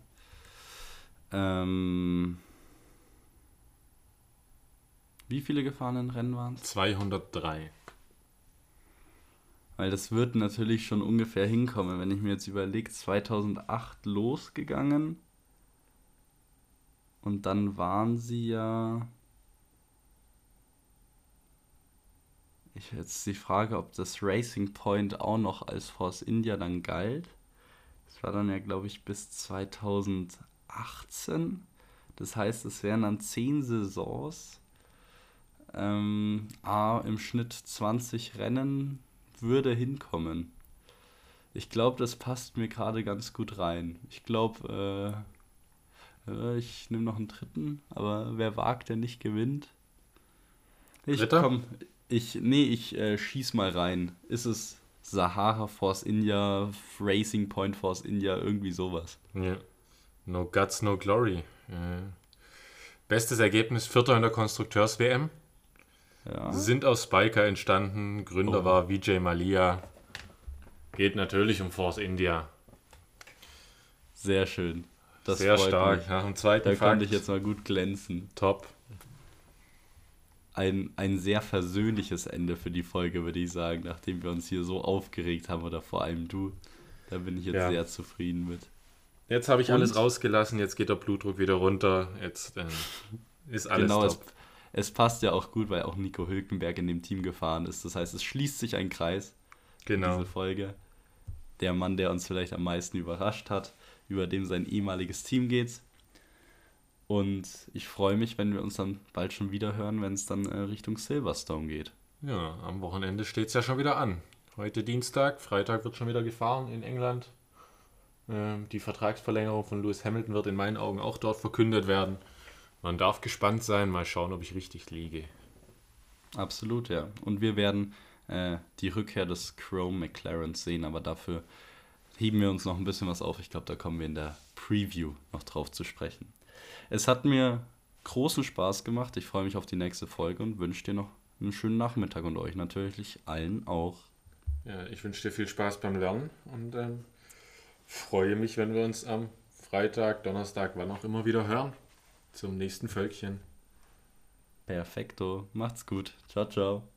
Ähm, wie viele gefahrenen Rennen waren es? 203. Weil das wird natürlich schon ungefähr hinkommen, wenn ich mir jetzt überlege, 2008 losgegangen und dann waren sie ja. Ich jetzt die Frage, ob das Racing Point auch noch als Force India dann galt. Das war dann ja, glaube ich, bis 2018. Das heißt, es wären dann 10 Saisons. Ähm, A, im Schnitt 20 Rennen würde hinkommen. Ich glaube, das passt mir gerade ganz gut rein. Ich glaube, äh, äh, ich nehme noch einen dritten, aber wer wagt, der nicht gewinnt. Ich Dritter? komm, ich, nee, ich äh, schieß mal rein. Ist es Sahara Force India, Racing Point Force India, irgendwie sowas? Ja. No Guts, No Glory. Äh, bestes Ergebnis, Vierter in der Konstrukteurs-WM. Ja. Sind aus Spiker entstanden. Gründer Oh. war Vijay Malia. Geht natürlich um Force India. Sehr schön. Das Sehr stark. mich. Nach dem zweiten Da Fakt. konnte ich jetzt mal gut glänzen. Top. Ein, ein sehr versöhnliches Ende für die Folge, würde ich sagen, nachdem wir uns hier so aufgeregt haben oder vor allem du. Da bin ich jetzt Ja. sehr zufrieden mit. Jetzt habe ich Und? alles rausgelassen. Jetzt geht der Blutdruck wieder runter. Jetzt ähm, ist alles genau, es, top. es passt ja auch gut, weil auch Nico Hülkenberg in dem Team gefahren ist. Das heißt, es schließt sich ein Kreis. Genau. diese Folge. Der Mann, der uns vielleicht am meisten überrascht hat, über dem sein ehemaliges Team geht. Und ich freue mich, wenn wir uns dann bald schon wieder hören, wenn es dann äh, Richtung Silverstone geht. Ja, am Wochenende steht es ja schon wieder an. Heute Dienstag, Freitag wird schon wieder gefahren in England. Ähm, die Vertragsverlängerung von Lewis Hamilton wird in meinen Augen auch dort verkündet werden. Man darf gespannt sein, mal schauen, ob ich richtig liege. Absolut, ja. Und wir werden äh, die Rückkehr des Chrome McLarens sehen, aber dafür heben wir uns noch ein bisschen was auf. Ich glaube, da kommen wir in der Preview noch drauf zu sprechen. Es hat mir großen Spaß gemacht. Ich freue mich auf die nächste Folge und wünsche dir noch einen schönen Nachmittag und euch natürlich allen auch. Ja, ich wünsche dir viel Spaß beim Lernen und ähm, freue mich, wenn wir uns am Freitag, Donnerstag, wann auch immer wieder hören. Zum nächsten Völkchen. Perfekto. Macht's gut. Ciao, ciao.